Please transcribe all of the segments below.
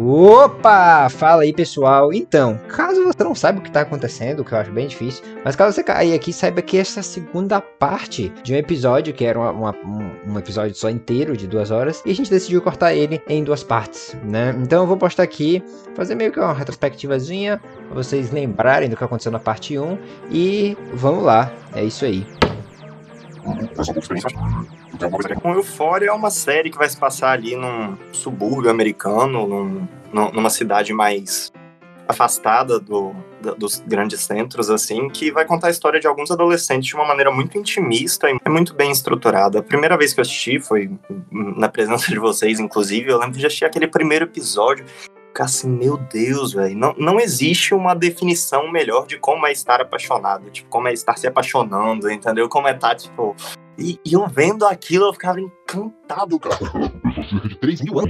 Opa! Fala aí, pessoal. Então, caso você não saiba o que está acontecendo, que eu acho bem difícil, mas caso você caia aqui, saiba que essa é a segunda parte de um episódio, que era uma, uma, um, um, episódio só inteiro, de duas horas, e a gente decidiu cortar ele em duas partes, né? Então eu vou postar aqui, fazer meio que uma retrospectivazinha, pra vocês lembrarem do que aconteceu na parte 1, e vamos lá, é isso aí. Com Euphoria é uma série que vai se passar ali num subúrbio americano, num, numa cidade mais afastada do, dos grandes centros, assim, que vai contar a história de alguns adolescentes de uma maneira muito intimista e muito bem estruturada. A primeira vez que eu assisti foi na presença de vocês, inclusive, eu lembro de assistir aquele primeiro episódio ficar assim, meu Deus, velho. Não, não existe uma definição melhor de como é estar apaixonado. Tipo, como é estar se apaixonando, entendeu? Como é estar, tipo. E, e eu vendo aquilo, eu ficava encantado, cara.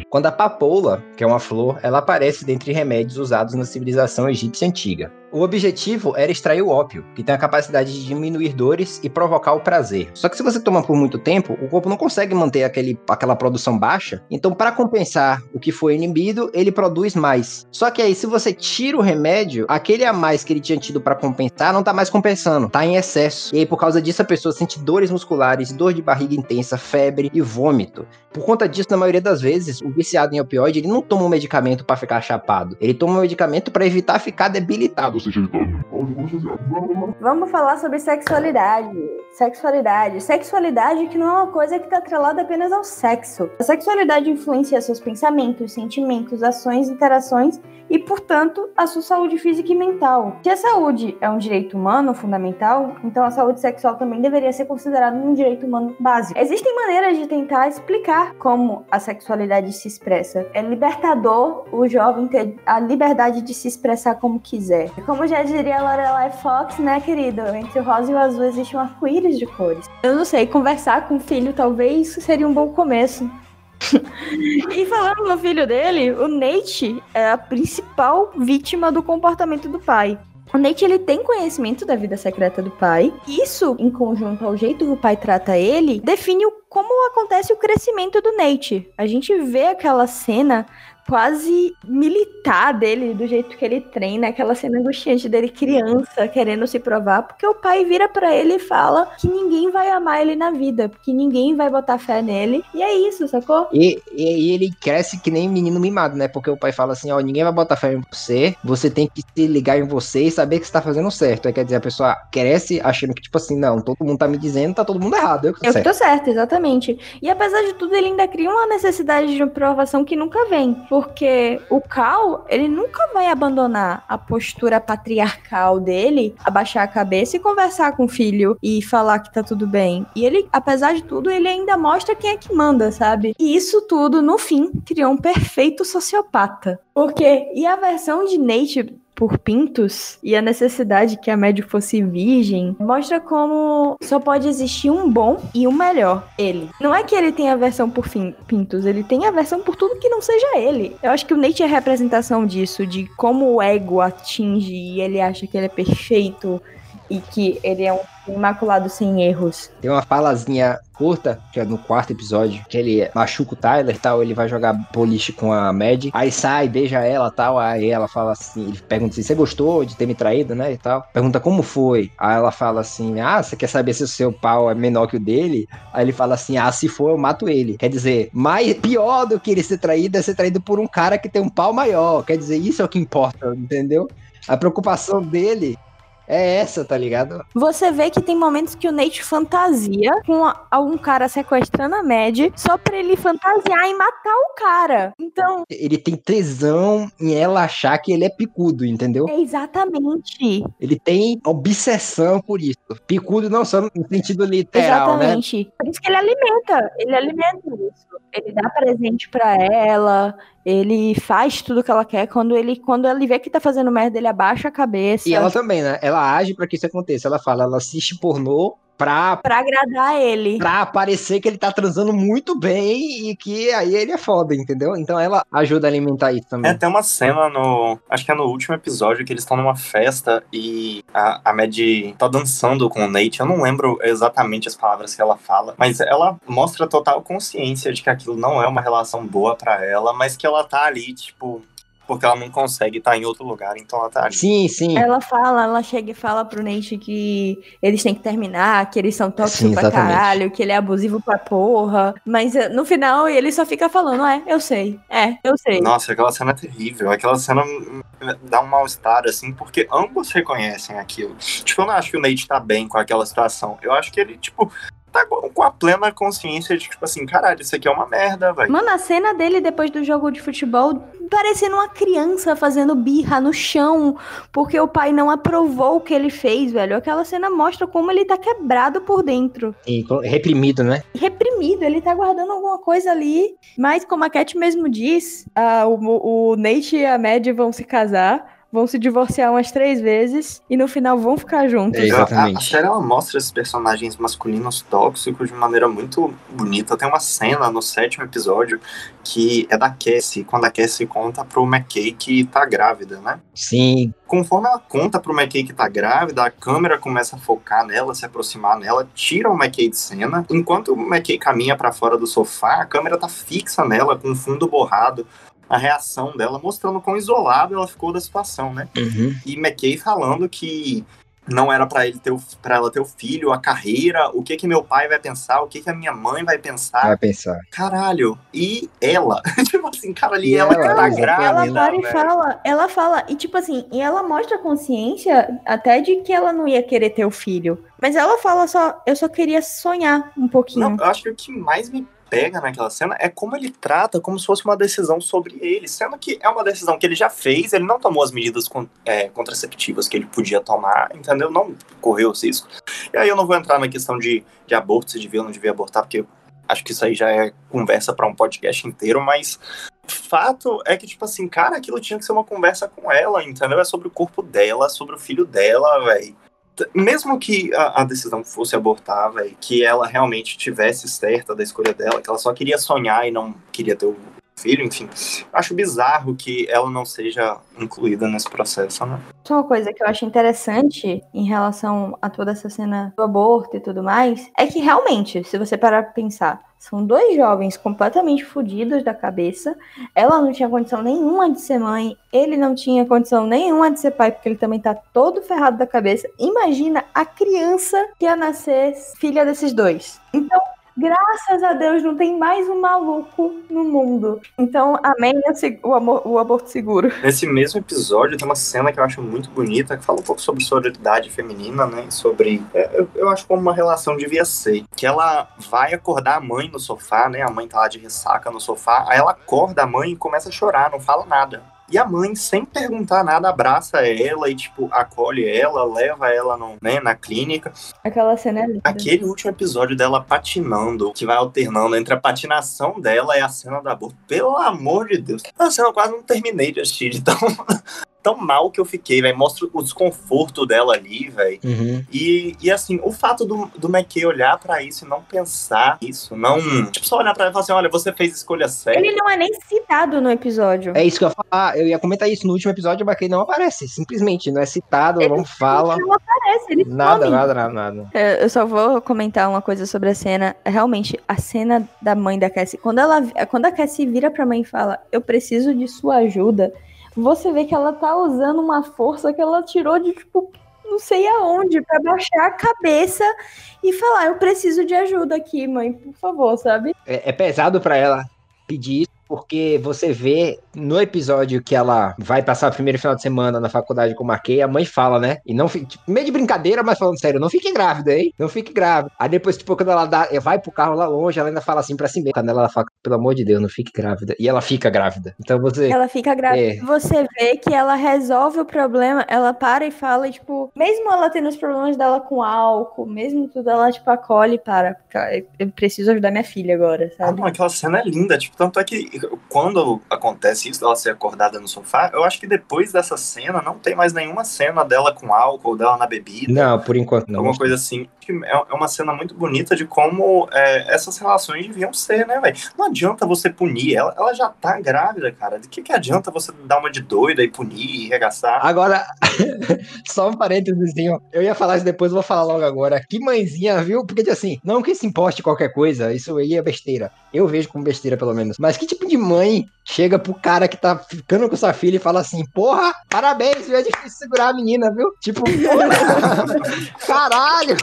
Quando a papoula, que é uma flor, ela aparece dentre remédios usados na civilização egípcia antiga. O objetivo era extrair o ópio, que tem a capacidade de diminuir dores e provocar o prazer. Só que se você toma por muito tempo, o corpo não consegue manter aquele, aquela produção baixa. Então, para compensar o que foi inibido, ele produz mais. Só que aí, se você tira o remédio, aquele a mais que ele tinha tido para compensar não tá mais compensando, tá em excesso. E aí, por causa disso, a pessoa sente dores musculares, dor de barriga intensa, febre e vômito. Por conta disso, na maioria das vezes, o viciado em opioide, ele não toma um medicamento para ficar chapado. Ele toma um medicamento para evitar ficar debilitado seja Vamos falar sobre sexualidade. Sexualidade. Sexualidade que não é uma coisa que está atrelada apenas ao sexo. A sexualidade influencia seus pensamentos, sentimentos, ações, interações e, portanto, a sua saúde física e mental. Se a saúde é um direito humano fundamental, então a saúde sexual também deveria ser considerada um direito humano básico. Existem maneiras de tentar explicar como a sexualidade se expressa. É libertador o jovem ter a liberdade de se expressar como quiser. Como já diria Lorelai Fox, né, querido? Entre o rosa e o azul existe um arco-íris de cores. Eu não sei, conversar com o filho talvez seria um bom começo. e falando no filho dele, o Nate é a principal vítima do comportamento do pai. O Nate ele tem conhecimento da vida secreta do pai. Isso, em conjunto ao jeito que o pai trata ele, define como acontece o crescimento do Nate. A gente vê aquela cena quase militar dele, do jeito que ele treina, aquela cena angustiante dele criança querendo se provar, porque o pai vira para ele e fala que ninguém vai amar ele na vida, porque ninguém vai botar fé nele. E é isso, sacou? E, e, ele cresce que nem menino mimado, né? Porque o pai fala assim: ó, ninguém vai botar fé em você, você tem que se ligar em você e saber que você tá fazendo certo. Aí quer dizer, a pessoa cresce achando que, tipo assim, não, todo mundo tá me dizendo, tá todo mundo errado. Eu que tô eu certo. tô certo, exatamente. E apesar de tudo, ele ainda cria uma necessidade de aprovação que nunca vem. Porque o Cal, ele nunca vai abandonar a postura patriarcal dele, abaixar a cabeça e conversar com o filho e falar que tá tudo bem. E ele, apesar de tudo, ele ainda mostra quem é que manda, sabe? E isso tudo, no fim, criou um perfeito sociopata. Porque, e a versão de Nate por pintos e a necessidade que a médio fosse virgem mostra como só pode existir um bom e um melhor, ele. Não é que ele tem aversão por fim, pintos, ele tem aversão por tudo que não seja ele. Eu acho que o Nate é representação disso, de como o ego atinge e ele acha que ele é perfeito e que ele é um imaculado sem erros. Tem uma falazinha curta, que é no quarto episódio, que ele machuca o Tyler e tal, ele vai jogar boliche com a Mad, aí sai, beija ela tal, aí ela fala assim, ele pergunta assim, você gostou de ter me traído, né, e tal. Pergunta como foi, aí ela fala assim, ah, você quer saber se o seu pau é menor que o dele? Aí ele fala assim, ah, se for eu mato ele. Quer dizer, mais pior do que ele ser traído é ser traído por um cara que tem um pau maior, quer dizer, isso é o que importa, entendeu? A preocupação dele é essa, tá ligado? Você vê que tem momentos que o Nate fantasia com algum cara sequestrando a Mad só pra ele fantasiar e matar o cara. Então. Ele tem tesão em ela achar que ele é picudo, entendeu? É exatamente. Ele tem obsessão por isso. Picudo não só no sentido literal, né? Exatamente. né? Por isso que ele alimenta. Ele alimenta isso. Ele dá presente para ela, ele faz tudo que ela quer. Quando ele, quando ele vê que tá fazendo merda, ele abaixa a cabeça. E ela também, né? Ela age para que isso aconteça. Ela fala, ela assiste pornô pra, pra agradar ele. Pra parecer que ele tá transando muito bem e que aí ele é foda, entendeu? Então ela ajuda a alimentar isso também. É, tem uma cena no. Acho que é no último episódio que eles estão numa festa e a, a Mad tá dançando com o Nate. Eu não lembro exatamente as palavras que ela fala, mas ela mostra total consciência de que aquilo não é uma relação boa para ela, mas que ela tá ali, tipo, porque ela não consegue estar em outro lugar, então ela tá ali. Sim, sim. Ela fala, ela chega e fala pro Nate que eles têm que terminar, que eles são tóxicos Sim, pra caralho, que ele é abusivo pra porra. Mas eh, no final ele só fica falando, é, eu sei, é, eu sei. Nossa, aquela cena é terrível. Aquela cena hum, dá um mal-estar, assim, porque ambos reconhecem aquilo. Tipo, eu não acho que o Nate tá bem com aquela situação. Eu acho que ele, tipo, tá com a plena consciência de, tipo assim, caralho, isso aqui é uma merda, velho. Mano, a cena dele depois do jogo de futebol parecendo uma criança fazendo birra no chão porque o pai não aprovou o que ele fez, velho. Aquela cena mostra como ele tá quebrado por dentro. E reprimido, né? reprimido, ele tá guardando alguma coisa ali. Mas como a Cat mesmo diz, ah, o, o Nate e a Mad vão se casar, vão se divorciar umas três vezes e no final vão ficar juntos. É, exatamente. A, a série ela mostra esses personagens masculinos tóxicos de maneira muito bonita. Tem uma cena no sétimo episódio que é da Cassie, quando a Cassie conta pro McKay que tá grávida, né? Sim, Conforme ela conta pro McKay que tá grávida, a câmera começa a focar nela, se aproximar nela, tira o McKay de cena. Enquanto o McKay caminha pra fora do sofá, a câmera tá fixa nela, com o fundo borrado. A reação dela, mostrando quão isolada ela ficou da situação, né? Uhum. E McKay falando que não era pra ele ter para ela ter o filho, a carreira, o que que meu pai vai pensar, o que que a minha mãe vai pensar. vai pensar. Caralho. E ela, tipo assim, cara, ali E ela, que ela, tá grávida. Ela para e velho. fala, ela fala, e tipo assim, e ela mostra consciência até de que ela não ia querer ter o filho. Mas ela fala só, eu só queria sonhar um pouquinho. Não, eu acho que o que mais me pega naquela cena é como ele trata como se fosse uma decisão sobre ele, sendo que é uma decisão que ele já fez, ele não tomou as medidas é, contraceptivas que ele podia tomar, entendeu? Não correu os riscos. E aí eu não vou entrar na questão de, de aborto, se devia ou não devia abortar, porque acho que isso aí já é conversa para um podcast inteiro, mas fato é que, tipo assim, cara, aquilo tinha que ser uma conversa com ela, entendeu? É sobre o corpo dela, sobre o filho dela, velho mesmo que a, a decisão fosse abortar, velho, que ela realmente tivesse certa da escolha dela, que ela só queria sonhar e não queria ter o filho, enfim, acho bizarro que ela não seja incluída nesse processo, né? Só uma coisa que eu acho interessante em relação a toda essa cena do aborto e tudo mais, é que realmente, se você parar pra pensar, são dois jovens completamente fodidos da cabeça. Ela não tinha condição nenhuma de ser mãe, ele não tinha condição nenhuma de ser pai, porque ele também tá todo ferrado da cabeça. Imagina a criança que ia nascer filha desses dois. Então, Graças a Deus não tem mais um maluco no mundo. Então, amém o amor- o aborto seguro. Nesse mesmo episódio tem uma cena que eu acho muito bonita, que fala um pouco sobre sororidade feminina, né? Sobre. é, Eu, eu acho como uma relação devia ser. Que ela vai acordar a mãe no sofá, né? A mãe tá lá de ressaca no sofá. Aí ela acorda a mãe e começa a chorar, não fala nada. E a mãe, sem perguntar nada, abraça ela e, tipo, acolhe ela, leva ela no, né, na clínica. Aquela cena é linda. Aquele último episódio dela patinando, que vai alternando entre a patinação dela e a cena da aborto. Pelo amor de Deus. A cena eu quase não terminei de assistir, de tão, mal que eu fiquei, velho. Mostra o desconforto dela ali, velho. Uhum. E, e assim, o fato do, do McKay olhar pra isso e não pensar isso, não. Tipo, só olhar pra ela e falar assim: olha, você fez escolha certa. Ele não é nem citado no episódio. É isso que eu ia falar. Eu ia comentar isso no último episódio, mas que não aparece. Simplesmente não é citado, Ele não fala. Ele não aparece, ele Nada, some. nada, nada, nada. É, Eu só vou comentar uma coisa sobre a cena. Realmente, a cena da mãe da Cassie, quando, ela, quando a Cassie vira pra mãe e fala, eu preciso de sua ajuda, você vê que ela tá usando uma força que ela tirou de, tipo, não sei aonde, pra baixar a cabeça e falar, eu preciso de ajuda aqui, mãe, por favor, sabe? É, é pesado pra ela pedir isso, porque você vê no episódio que ela vai passar o primeiro final de semana na faculdade com o Marquei, a mãe fala, né? E não tipo, meio de brincadeira, mas falando sério, não fique grávida, hein? Não fique grávida. Aí depois, tipo, quando ela dá, vai pro carro lá longe, ela ainda fala assim pra si mesma. Quando ela fala, pelo amor de Deus, não fique grávida. E ela fica grávida. Então você. Ela fica grávida. É. Você vê que ela resolve o problema, ela para e fala, e, tipo, mesmo ela tendo os problemas dela com álcool, mesmo tudo, ela, tipo, acolhe e para. "Cara, Eu preciso ajudar minha filha agora, Ah, sabe? não, aquela cena é linda, tipo, tanto é que quando acontece isso dela ser acordada no sofá, eu acho que depois dessa cena não tem mais nenhuma cena dela com álcool, dela na bebida. Não, por enquanto não. Alguma coisa assim. É é uma cena muito bonita de como é, essas relações deviam ser, né, velho? Não adianta você punir ela. Ela já tá grávida, cara. De que, que adianta você dar uma de doida e punir e regaçar? Agora, só um parênteses, eu ia falar isso depois, vou falar logo agora. Que mãezinha, viu? Porque, assim, não que se importe qualquer coisa, isso aí é besteira. Eu vejo como besteira, pelo menos. Mas que tipo de mãe chega pro cara que tá ficando com sua filha e fala assim: Porra, parabéns, viu? É difícil segurar a menina, viu? Tipo, caralho!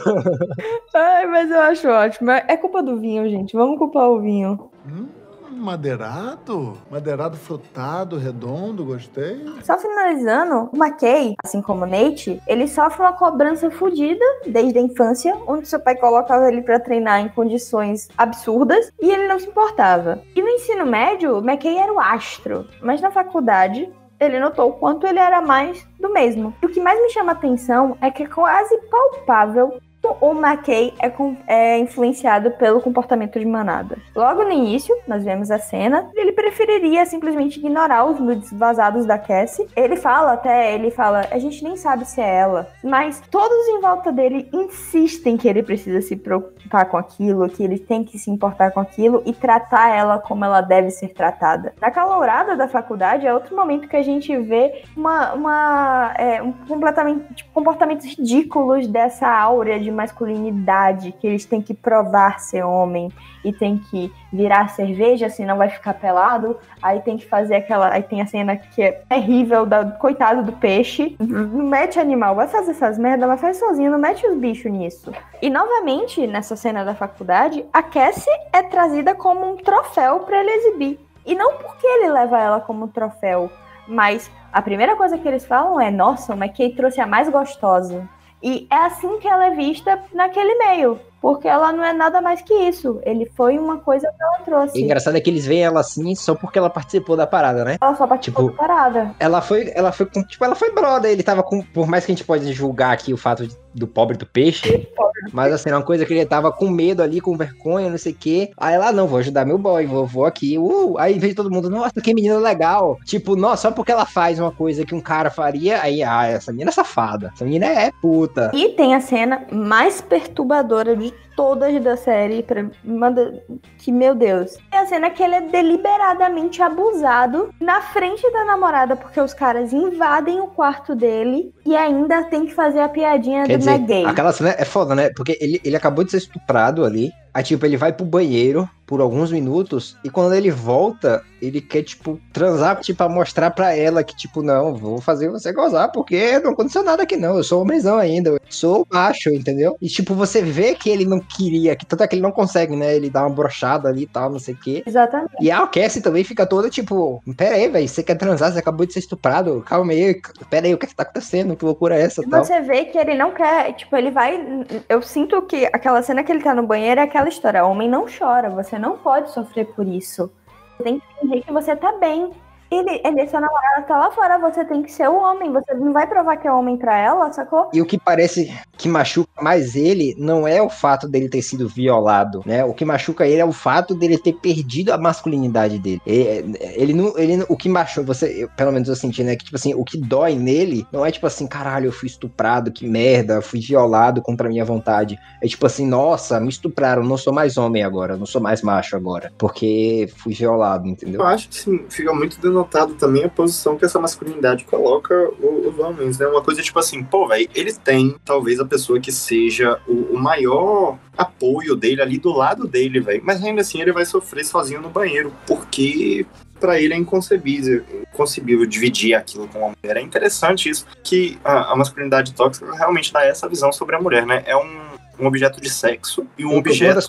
Ai, mas eu acho ótimo. É culpa do vinho, gente. Vamos culpar o vinho. Hum? Madeirado? Madeirado frutado, redondo, gostei. Só finalizando, o McKay, assim como o Nate, ele sofre uma cobrança fodida desde a infância, onde seu pai colocava ele para treinar em condições absurdas e ele não se importava. E no ensino médio, McKay era o astro, mas na faculdade ele notou o quanto ele era mais do mesmo. E o que mais me chama atenção é que é quase palpável o McKay é, é, influenciado pelo comportamento de manada. Logo no início, nós vemos a cena, ele preferiria simplesmente ignorar os nudes vazados da Cassie. Ele fala até, ele fala, a gente nem sabe se é ela, mas todos em volta dele insistem que ele precisa se preocupar com aquilo, que ele tem que se importar com aquilo e tratar ela como ela deve ser tratada. Na calourada da faculdade é outro momento que a gente vê uma, uma é, um completamente tipo, comportamentos ridículos dessa áurea de masculinidade, que eles têm que provar ser homem e tem que virar cerveja, senão vai ficar pelado. Aí tem que fazer aquela. Aí tem a cena que é terrível, da coitado do peixe. Não mete animal, vai fazer essas merdas, mas faz sozinho, não mete os bichos nisso. E novamente, nessa cena da faculdade, a Cassie é trazida como um troféu para ele exibir. E não porque ele leva ela como troféu, mas a primeira coisa que eles falam é: nossa, o McKay trouxe a mais gostosa. E é assim que ela é vista naquele meio. Porque ela não é nada mais que isso. Ele foi uma coisa que ela trouxe. O engraçado é que eles veem ela assim só porque ela participou da parada, né? Ela só participou tipo, da parada. Ela foi, ela foi, tipo, ela foi brother. Ele tava com, por mais que a gente pode julgar aqui o fato de do pobre do peixe. Mas assim, uma coisa que ele tava com medo ali, com vergonha, não sei o quê. Aí ela, não, vou ajudar meu boy, vou, vou aqui. Uh, aí veio todo mundo, nossa, que menina legal. Tipo, nossa, só porque ela faz uma coisa que um cara faria, aí, ah, essa menina é safada. Essa menina é puta. E tem a cena mais perturbadora de todas da série, pra, manda, que meu Deus. É a cena que ele é deliberadamente abusado na frente da namorada, porque os caras invadem o quarto dele e ainda tem que fazer a piadinha Quer do dizer, Aquela cena é foda, né? Porque ele, ele acabou de ser estuprado ali. Aí, tipo, ele vai pro banheiro por alguns minutos e quando ele volta, ele quer, tipo, transar, tipo, pra mostrar pra ela que, tipo, não, vou fazer você gozar porque não aconteceu nada aqui não, eu sou homenzão ainda, eu sou macho, entendeu? E, tipo, você vê que ele não queria, que tanto é que ele não consegue, né? Ele dá uma brochada ali e tal, não sei o quê. Exatamente. E a Cassie também fica toda, tipo, pera aí, velho, você quer transar, você acabou de ser estuprado, calma aí, pera aí, o que, é que tá acontecendo? Que loucura é essa? E tal? você vê que ele não quer, tipo, ele vai, eu sinto que aquela cena que ele tá no banheiro é aquela história, homem não chora, você não pode sofrer por isso. Você tem que fingir que você tá bem. Ele, ele, sua namorada tá lá fora, você tem que ser o homem, você não vai provar que é homem pra ela, sacou? E o que parece que machuca mais ele não é o fato dele ter sido violado, né? O que machuca ele é o fato dele ter perdido a masculinidade dele. Ele, ele não, ele, o que machuca, você, eu, pelo menos eu senti, né? Que tipo assim, o que dói nele não é tipo assim, caralho, eu fui estuprado, que merda, fui violado contra a minha vontade. É tipo assim, nossa, me estupraram, não sou mais homem agora, não sou mais macho agora, porque fui violado, entendeu? Eu acho que sim, fica muito denotado também a posição que essa masculinidade coloca os homens, né? Uma coisa tipo assim, pô, velho, ele tem talvez a pessoa que seja o, o maior apoio dele ali do lado dele, velho, mas ainda assim ele vai sofrer sozinho no banheiro, porque para ele é inconcebível, inconcebível dividir aquilo com uma mulher. É interessante isso, que a, a masculinidade tóxica realmente dá essa visão sobre a mulher, né? É um um objeto de sexo e um objeto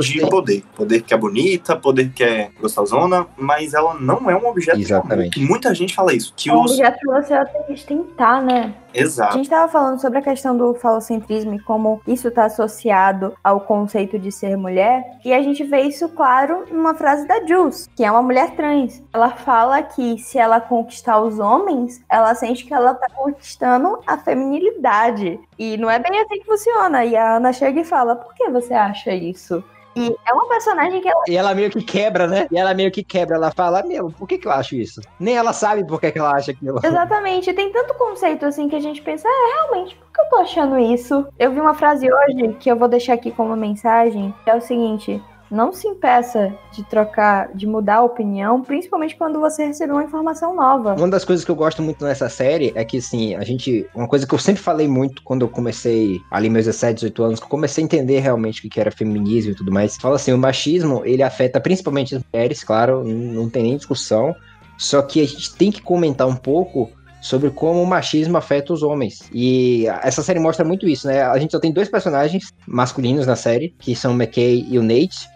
de poder. Poder que é bonita, poder que é gostosona, mas ela não é um objeto Exatamente. de amor. Muita gente fala isso. Que é um os... objeto que você tem que tentar, né? Exato. A gente estava falando sobre a questão do falocentrismo e como isso está associado ao conceito de ser mulher, e a gente vê isso claro numa frase da Jules, que é uma mulher trans. Ela fala que se ela conquistar os homens, ela sente que ela está conquistando a feminilidade. E não é bem assim que funciona. E a Ana chega e fala: por que você acha isso? E é uma personagem que ela. E ela meio que quebra, né? E ela meio que quebra. Ela fala, meu, por que, que eu acho isso? Nem ela sabe por que, que ela acha aquilo. Exatamente. Tem tanto conceito assim que a gente pensa, é, realmente, por que eu tô achando isso? Eu vi uma frase hoje que eu vou deixar aqui como mensagem, que é o seguinte. Não se impeça de trocar, de mudar a opinião, principalmente quando você recebeu uma informação nova. Uma das coisas que eu gosto muito nessa série é que, assim, a gente. Uma coisa que eu sempre falei muito quando eu comecei, ali meus 17, 18 anos, que eu comecei a entender realmente o que era feminismo e tudo mais. Fala assim, o machismo, ele afeta principalmente as mulheres, claro, não tem nem discussão. Só que a gente tem que comentar um pouco sobre como o machismo afeta os homens. E essa série mostra muito isso, né? A gente só tem dois personagens masculinos na série, que são o McKay e o Nate.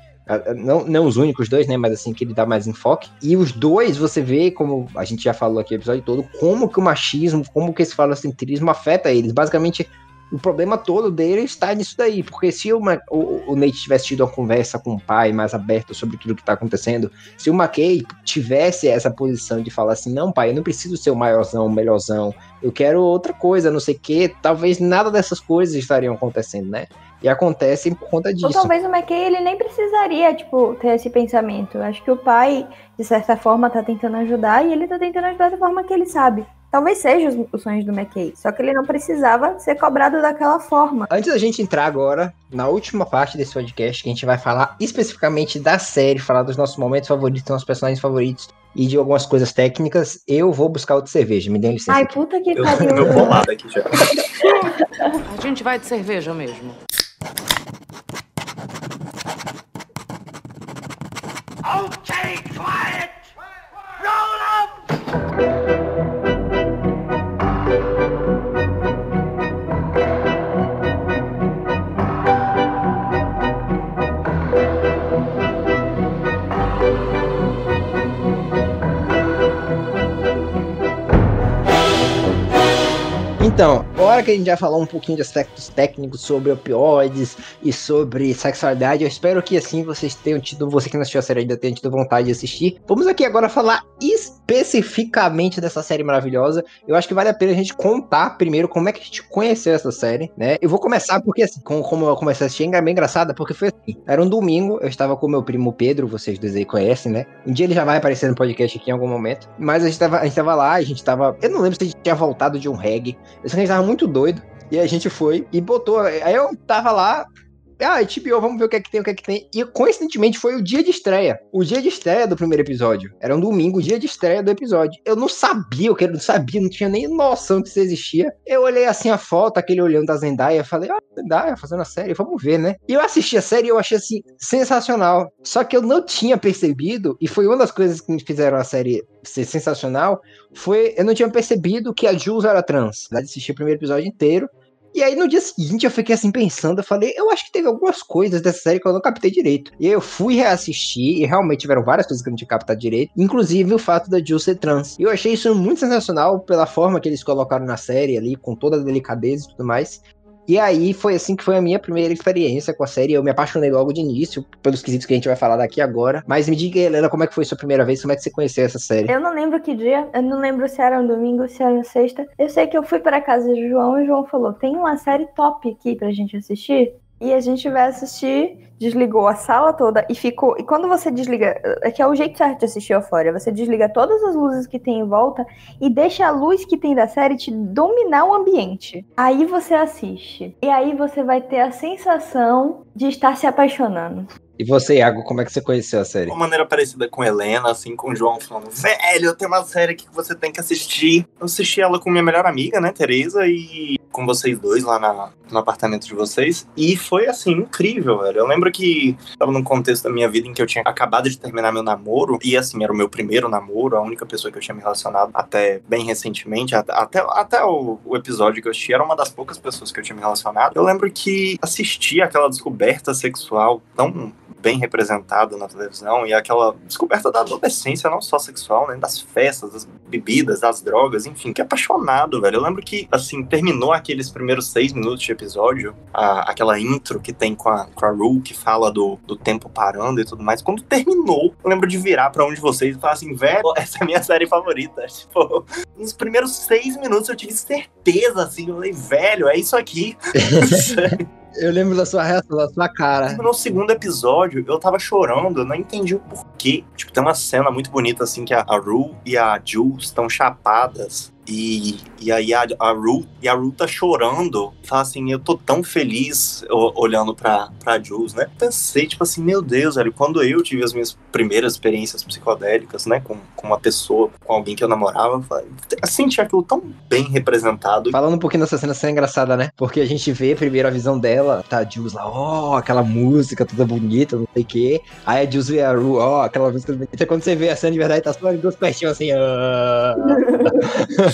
Não, não os únicos dois, né? Mas assim, que ele dá mais enfoque. E os dois, você vê, como a gente já falou aqui no episódio todo, como que o machismo, como que esse falocentrismo afeta eles. Basicamente, o problema todo dele está nisso daí, porque se uma, o, o Nate tivesse tido uma conversa com o pai mais aberta sobre tudo que está acontecendo, se o McKay tivesse essa posição de falar assim, não pai, eu não preciso ser o maiorzão, o melhorzão, eu quero outra coisa, não sei o que, talvez nada dessas coisas estariam acontecendo, né? E acontecem por conta disso. Ou talvez o McKay, ele nem precisaria, tipo, ter esse pensamento. Eu acho que o pai, de certa forma, tá tentando ajudar e ele tá tentando ajudar da forma que ele sabe. Talvez seja os, os sonhos do McKay, só que ele não precisava ser cobrado daquela forma. Antes da gente entrar agora na última parte desse podcast, que a gente vai falar especificamente da série, falar dos nossos momentos favoritos, dos nossos personagens favoritos e de algumas coisas técnicas, eu vou buscar outra cerveja. Me dê licença. Ai, puta que pariu. Meu bolado aqui já. a gente vai de cerveja mesmo. Então, agora que a gente já falou um pouquinho de aspectos técnicos sobre opioides e sobre sexualidade, eu espero que assim vocês tenham tido, você que não assistiu a série ainda tenha tido vontade de assistir. Vamos aqui agora falar especificamente dessa série maravilhosa. Eu acho que vale a pena a gente contar primeiro como é que a gente conheceu essa série, né? Eu vou começar porque assim, com, como eu comecei a assistir, é bem engraçada, porque foi assim. Era um domingo, eu estava com meu primo Pedro, vocês dois aí conhecem, né? Um dia ele já vai aparecer no podcast aqui em algum momento. Mas a gente tava, a gente tava lá, a gente tava. Eu não lembro se a gente tinha voltado de um reggae. Eu sei que a gente tava muito doido. E a gente foi e botou. Aí eu tava lá, ah, HBO, vamos ver o que é que tem, o que é que tem. E coincidentemente foi o dia de estreia. O dia de estreia do primeiro episódio. Era um domingo, o dia de estreia do episódio. Eu não sabia, eu não sabia, não tinha nem noção que isso existia. Eu olhei assim a foto, aquele olhando da Zendaya, falei, ah, Zendaya fazendo a série, vamos ver, né? E eu assisti a série e eu achei assim, sensacional. Só que eu não tinha percebido, e foi uma das coisas que me fizeram a série ser sensacional, foi eu não tinha percebido que a Jules era trans. Eu assisti o primeiro episódio inteiro. E aí no dia seguinte eu fiquei assim pensando, eu falei, eu acho que teve algumas coisas dessa série que eu não captei direito. E eu fui reassistir e realmente tiveram várias coisas que eu não tinha captado direito, inclusive o fato da Jill ser trans. E eu achei isso muito sensacional pela forma que eles colocaram na série ali, com toda a delicadeza e tudo mais. E aí foi assim que foi a minha primeira experiência com a série. Eu me apaixonei logo de início, pelos quesitos que a gente vai falar daqui agora. Mas me diga, Helena, como é que foi sua primeira vez? Como é que você conheceu essa série? Eu não lembro que dia, eu não lembro se era um domingo, se era sexta. Eu sei que eu fui para casa de João e o João falou: tem uma série top aqui pra gente assistir. E a gente vai assistir, desligou a sala toda e ficou. E quando você desliga, é que é o jeito certo de assistir Euphoria, você desliga todas as luzes que tem em volta e deixa a luz que tem da série te dominar o ambiente. Aí você assiste. E aí você vai ter a sensação de estar se apaixonando. E você, Iago, como é que você conheceu a série? De uma maneira parecida com Helena, assim, com o João falando, velho, tem uma série que você tem que assistir. Eu assisti ela com minha melhor amiga, né, Tereza, e com vocês dois lá na, no apartamento de vocês. E foi, assim, incrível, velho. Eu lembro que tava num contexto da minha vida em que eu tinha acabado de terminar meu namoro, e assim, era o meu primeiro namoro, a única pessoa que eu tinha me relacionado até bem recentemente, até, até o, o episódio que eu assisti, era uma das poucas pessoas que eu tinha me relacionado. Eu lembro que assisti aquela descoberta sexual tão bem representado na televisão e aquela descoberta da adolescência, não só sexual, né? Das festas, das bebidas, das drogas, enfim, que é apaixonado, velho. Eu lembro que, assim, terminou aqueles primeiros seis minutos de episódio, a, aquela intro que tem com a, com a Rue, que fala do, do tempo parando e tudo mais. Quando terminou, eu lembro de virar para um de vocês e falar assim, velho, essa é a minha série favorita. Tipo, nos primeiros seis minutos eu tive certeza, assim, eu falei, velho, é isso aqui. Eu lembro da sua reação, da sua cara. No segundo episódio, eu tava chorando, eu não entendi o porquê. Tipo, tem uma cena muito bonita, assim, que a, Rue e a Jules estão chapadas E, e aí a, a Ru, e a Ru tá chorando, fala assim, eu tô tão feliz o- olhando pra, pra Jules, né? Pensei, tipo assim, meu Deus, velho, quando eu tive as minhas primeiras experiências psicodélicas, né, com, com uma pessoa, com alguém que eu namorava, eu falei, eu senti aquilo tão bem representado. Falando um pouquinho dessa cena, cena engraçada, né? Porque a gente vê primeiro a visão dela, tá a Jules lá, ó, aquela música toda bonita, não sei o quê. Aí a Jules vê a Ru, ó, aquela música bonita. Quando você vê a cena de verdade, tá só duas pertinho assim, ah.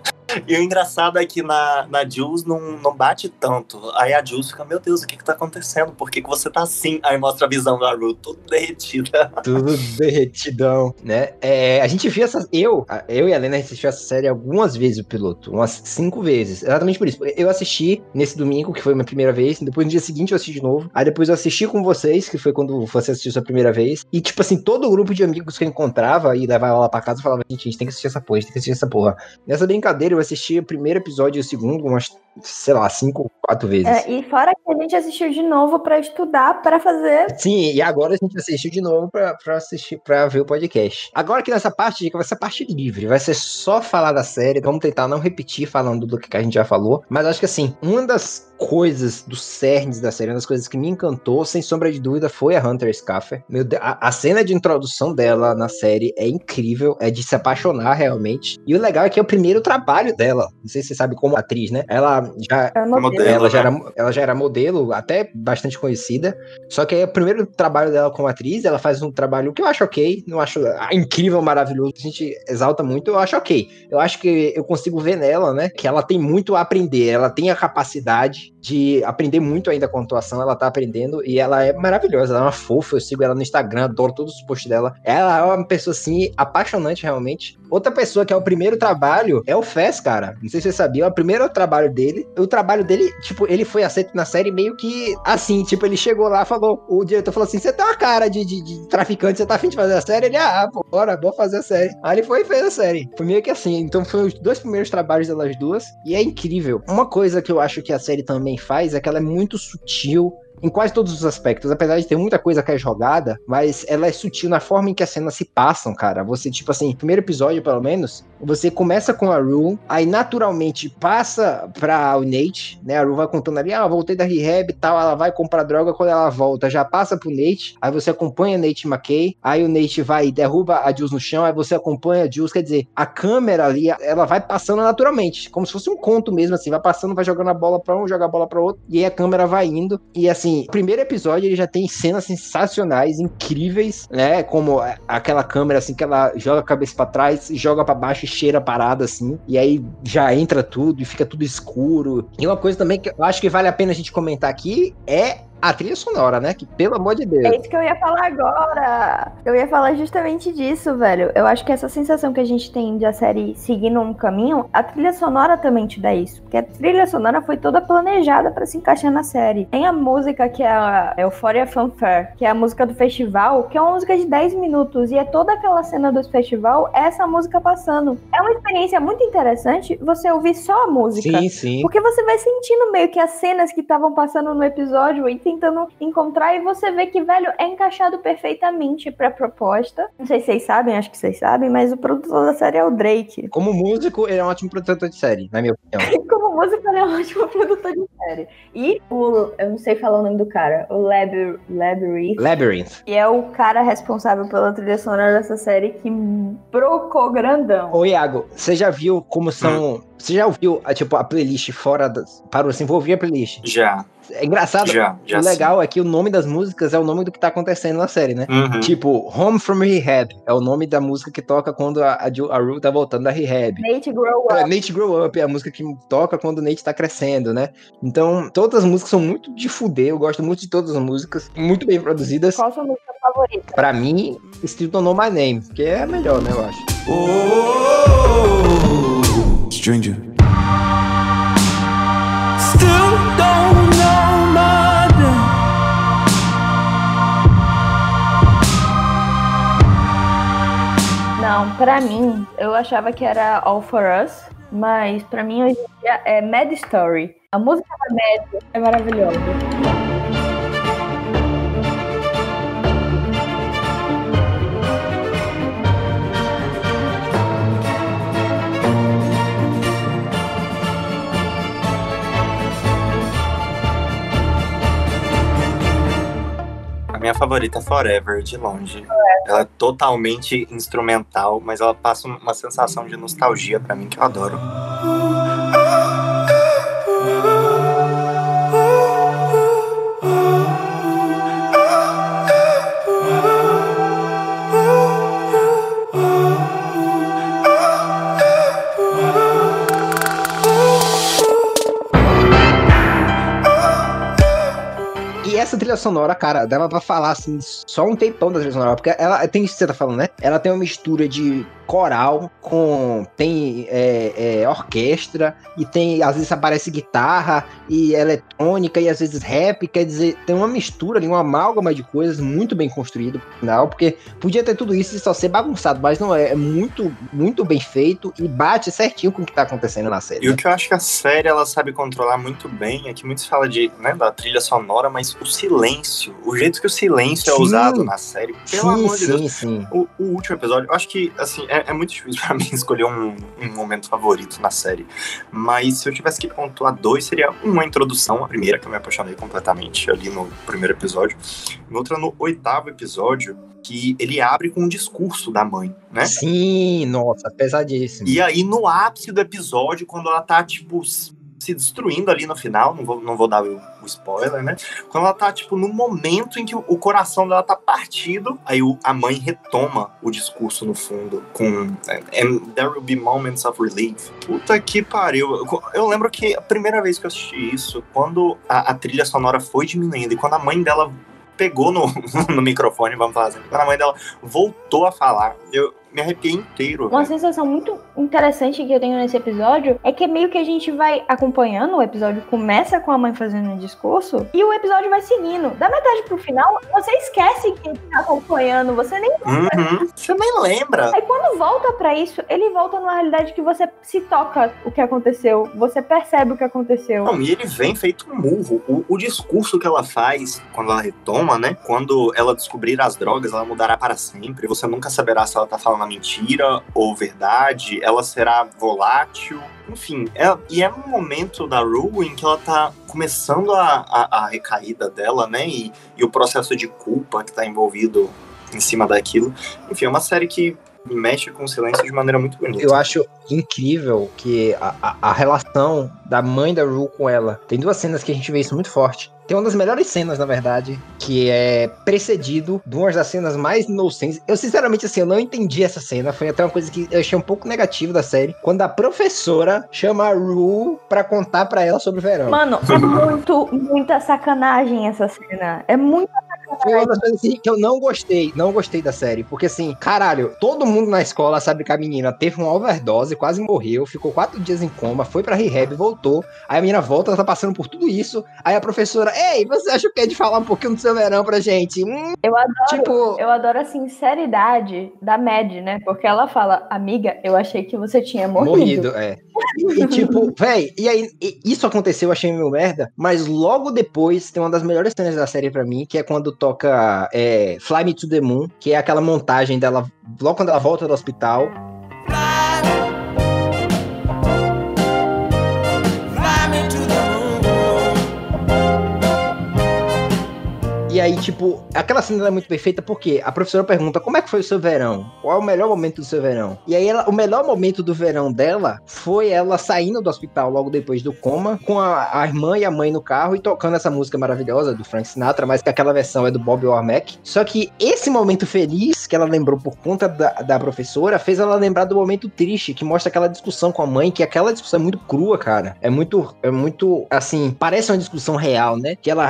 E o engraçado é que na, na Jules não, não bate tanto. Aí a Jules fica, meu Deus, o que que tá acontecendo? Por que, que você tá assim? Aí mostra a visão da Ru, toda derretida. Tudo derretidão, né? É, a gente viu essa. Eu, eu e a Lena assistiu essa série algumas vezes o piloto, umas cinco vezes. Exatamente por isso. Eu assisti nesse domingo, que foi minha primeira vez. Depois no dia seguinte eu assisti de novo. Aí depois eu assisti com vocês, que foi quando você assistiu sua primeira vez. E, tipo assim, todo o grupo de amigos que eu encontrava e levava lá pra casa falava: gente, a gente tem que assistir essa porra, a gente tem que assistir essa porra. Nessa brincadeira, eu assisti o primeiro episódio e o segundo, umas, sei lá, cinco, quatro vezes. É, e fora que a gente assistiu de novo pra estudar, pra fazer. Sim, e agora a gente assistiu de novo pra, pra assistir, pra ver o podcast. Agora que nessa parte, vai ser parte livre, vai ser só falar da série, vamos tentar não repetir falando do que a gente já falou, mas acho que assim, uma das coisas, dos cernes da série, uma das coisas que me encantou, sem sombra de dúvida, foi a Hunter Schafer. Meu Deus, a, a cena de introdução dela na série é incrível, é de se apaixonar realmente. E o legal é que é o primeiro trabalho dela. Não sei se você sabe como atriz, né? Ela já É Modelo, ela, já né? era, ela já era modelo, até bastante conhecida. Só que aí, o primeiro trabalho dela como atriz, ela faz um trabalho que eu acho ok. Não acho ah, incrível, maravilhoso. A gente exalta muito, eu acho ok. Eu acho que eu consigo ver nela, né? Que ela tem muito a aprender. Ela tem a capacidade de aprender muito ainda com a atuação. Ela tá aprendendo e ela é maravilhosa. Ela é uma fofa. Eu sigo ela no Instagram, adoro todos os posts dela. Ela é uma pessoa, assim, apaixonante, realmente. Outra pessoa que é o primeiro trabalho é o Fez, cara. Não sei se você sabia, o primeiro trabalho dele. O trabalho dele, tipo, ele foi aceito na série meio que assim, tipo, ele chegou lá, falou, o diretor falou assim: você tem uma cara de, de, de traficante, você tá afim de fazer a série? Ele, ah, pô, bora, bora fazer a série. Aí ele foi e fez a série. Foi meio que assim. Então foi os dois primeiros trabalhos delas duas. E é incrível. Uma coisa que eu acho que a série também faz é que ela é muito sutil em quase todos os aspectos, apesar de ter muita coisa que é jogada, mas ela é sutil na forma em que as cenas se passam, cara. Você, tipo assim, primeiro episódio, pelo menos, você começa com a Rue, aí naturalmente passa pra o Nate, né? A Rue vai contando ali, ah, voltei da rehab e tal, ela vai comprar droga, quando ela volta, já passa pro Nate, aí você acompanha Nate McKay, aí o Nate vai e derruba a Jules no chão, aí você acompanha a Jules, quer dizer, a câmera ali, ela vai passando naturalmente, como se fosse um conto mesmo, assim, vai passando, vai jogando a bola pra um, joga a bola pra outro, e aí a câmera vai indo, e assim, o primeiro episódio ele já tem cenas sensacionais, incríveis, né? Como aquela câmera assim que ela joga a cabeça pra trás, joga pra baixo e cheira a parada assim, e aí já entra tudo e fica tudo escuro. E uma coisa também que eu acho que vale a pena a gente comentar aqui é a trilha sonora, né? Que pelo amor de Deus. É isso que eu ia falar agora. Eu ia falar justamente disso, velho. Eu acho que essa sensação que a gente tem de a série seguindo um caminho, a trilha sonora também te dá isso. Porque a trilha sonora foi toda planejada pra se encaixar na série. Tem a música que é a Euphoria Fanfare, que é a música do festival, que é uma música de 10 minutos. E é toda aquela cena do festival, essa música passando. É uma experiência muito interessante você ouvir só a música. Sim, sim. Porque você vai sentindo meio que as cenas que estavam passando no episódio e tentando encontrar, e você vê que, velho, é encaixado perfeitamente pra proposta. Não sei se vocês sabem, acho que vocês sabem, mas o produtor da série é o Drake. Como músico, ele é um ótimo produtor de série, na minha opinião. Como músico, ele é um ótimo produtor de série. E o, eu não sei falar o nome do cara, o Labyr- Labyrinth, Labyrinth. que é o cara responsável pela trilha sonora dessa série que brocou grandão. Ô, Iago, você já viu como são. Você já ouviu, a, tipo, a playlist fora das. Parou assim, vou ouvir a playlist. Já, É engraçado. já, já. o legal é que o nome das músicas é o nome do que tá acontecendo na série, né? sim. Uhum. Tipo, Home from Rehab é o nome da música que toca quando a, a, Rue tá voltando da Rehab. Nate Grow É, Up. Nate Grow Up é a música que toca quando o Nate tá crescendo, né? Então, todas as músicas são muito de fuder. Eu gosto muito de todas as músicas, muito bem produzidas. Qual a sua música favorita? Pra mim, Still Don't Know My Name, que é a melhor, né, eu acho. Stranger. Still don't know Não, pra mim, eu achava que era All For Us, mas pra mim hoje em dia é Mad Story. A música da Mad é maravilhosa. Minha favorita é Forever, de longe. Ela é totalmente instrumental, mas ela passa uma sensação de nostalgia pra mim que eu adoro. Essa trilha sonora, cara, dava pra falar assim, só um tempão da trilha sonora, porque ela tem isso que você tá falando, né? Ela tem uma mistura de coral com. tem é, é, orquestra, e tem, às vezes aparece guitarra e eletrônica, e às vezes rap, quer dizer, tem uma mistura ali, uma amálgama de coisas muito bem construído final, porque podia ter tudo isso e só ser bagunçado, mas não é, é muito, muito bem feito e bate certinho com o que tá acontecendo na série. E o que eu acho que a série ela sabe controlar muito bem é que muitos falam de, né, da trilha sonora, mas o silêncio, o jeito que o silêncio é Sim. usado na série, pelo sim, amor de Deus. sim, sim. O, o último episódio, eu acho que, assim, é, é muito difícil pra mim escolher um, um momento favorito na série. Mas se eu tivesse que pontuar dois, seria uma introdução, a primeira, que eu me apaixonei completamente ali no primeiro episódio. E outra no oitavo episódio, que ele abre com um discurso da mãe, né? Sim, nossa, pesadíssimo. E aí, no ápice do episódio, quando ela tá, tipo, se destruindo ali no final, não vou, não vou dar o, o spoiler, né? Quando ela tá, tipo, no momento em que o, coração dela tá partido, aí o- a mãe retoma o discurso no fundo, com é, And there will be moments of relief. Puta que pariu. Eu, eu lembro que a primeira vez que eu assisti isso, quando a, a trilha sonora foi diminuindo, e quando a mãe dela pegou no, no microfone, vamos falar assim, quando a mãe dela voltou a falar, eu me arrepiei inteiro. Uma velho. sensação muito interessante que eu tenho nesse episódio é que meio que a gente vai acompanhando, o episódio começa com a mãe fazendo um discurso e o episódio vai seguindo. Da metade pro final, você esquece que tá acompanhando, você nem. Uhum. Você nem lembra. Aí quando volta pra isso, ele volta numa realidade que você se toca o que aconteceu, você percebe o que aconteceu. Não, e ele vem feito um murro. O, o discurso que ela faz quando ela retoma, né? Quando ela descobrir as drogas, ela mudará para sempre. Você nunca saberá se ela tá falando a mentira ou verdade. Ela será volátil. Enfim, é, e é um momento da Rue em que ela tá começando a, a, a recaída dela, né? E, e o processo de culpa que tá envolvido em cima daquilo. Enfim, é uma série que mexe com o silêncio de maneira muito bonita. Eu acho incrível que a, a, a relação da mãe da Rue com ela. Tem duas cenas que a gente vê isso muito forte. Tem uma das melhores cenas, na verdade, que é precedido de uma das cenas mais inocentes. Eu, sinceramente, assim, eu não entendi essa cena. Foi até uma coisa que eu achei um pouco negativa da série. Quando a professora chama a Rue pra contar pra ela sobre o verão. Mano, é muito, muita sacanagem essa cena. É muito Foi uma das coisas assim, que eu não gostei, não gostei da série. Porque assim, caralho, todo mundo na escola sabe que a menina teve uma overdose, quase morreu, ficou quatro dias em coma, foi pra rehab, voltou. Aí a menina volta, ela tá passando por tudo isso. Aí a professora, ei, você acha o que é de falar um pouquinho do seu verão pra gente? Hum, Eu adoro, tipo, eu adoro a sinceridade da Mad, né? Porque ela fala, amiga, eu achei que você tinha morrido. morrido, é. E, e, tipo, véi, e aí, e- isso aconteceu, eu achei meio merda, mas logo depois tem uma das melhores cenas da série pra mim, que é quando toca é, Fly Me to the Moon, que é aquela montagem dela, logo quando ela volta do hospital. E aí, tipo, aquela cena é muito perfeita porque a professora pergunta como é que foi o seu verão? Qual é o melhor momento do seu verão? E aí, ela, o melhor momento do verão dela foi ela saindo do hospital logo depois do coma, com a, a irmã e a mãe no carro e tocando essa música maravilhosa do Frank Sinatra, mas que aquela versão é do Bob Womack. Só que esse momento feliz que ela lembrou por conta da, da professora fez ela lembrar do momento triste, que mostra aquela discussão com a mãe, que aquela discussão é muito crua, cara. É muito, é muito, assim, parece uma discussão real, né? Que ela,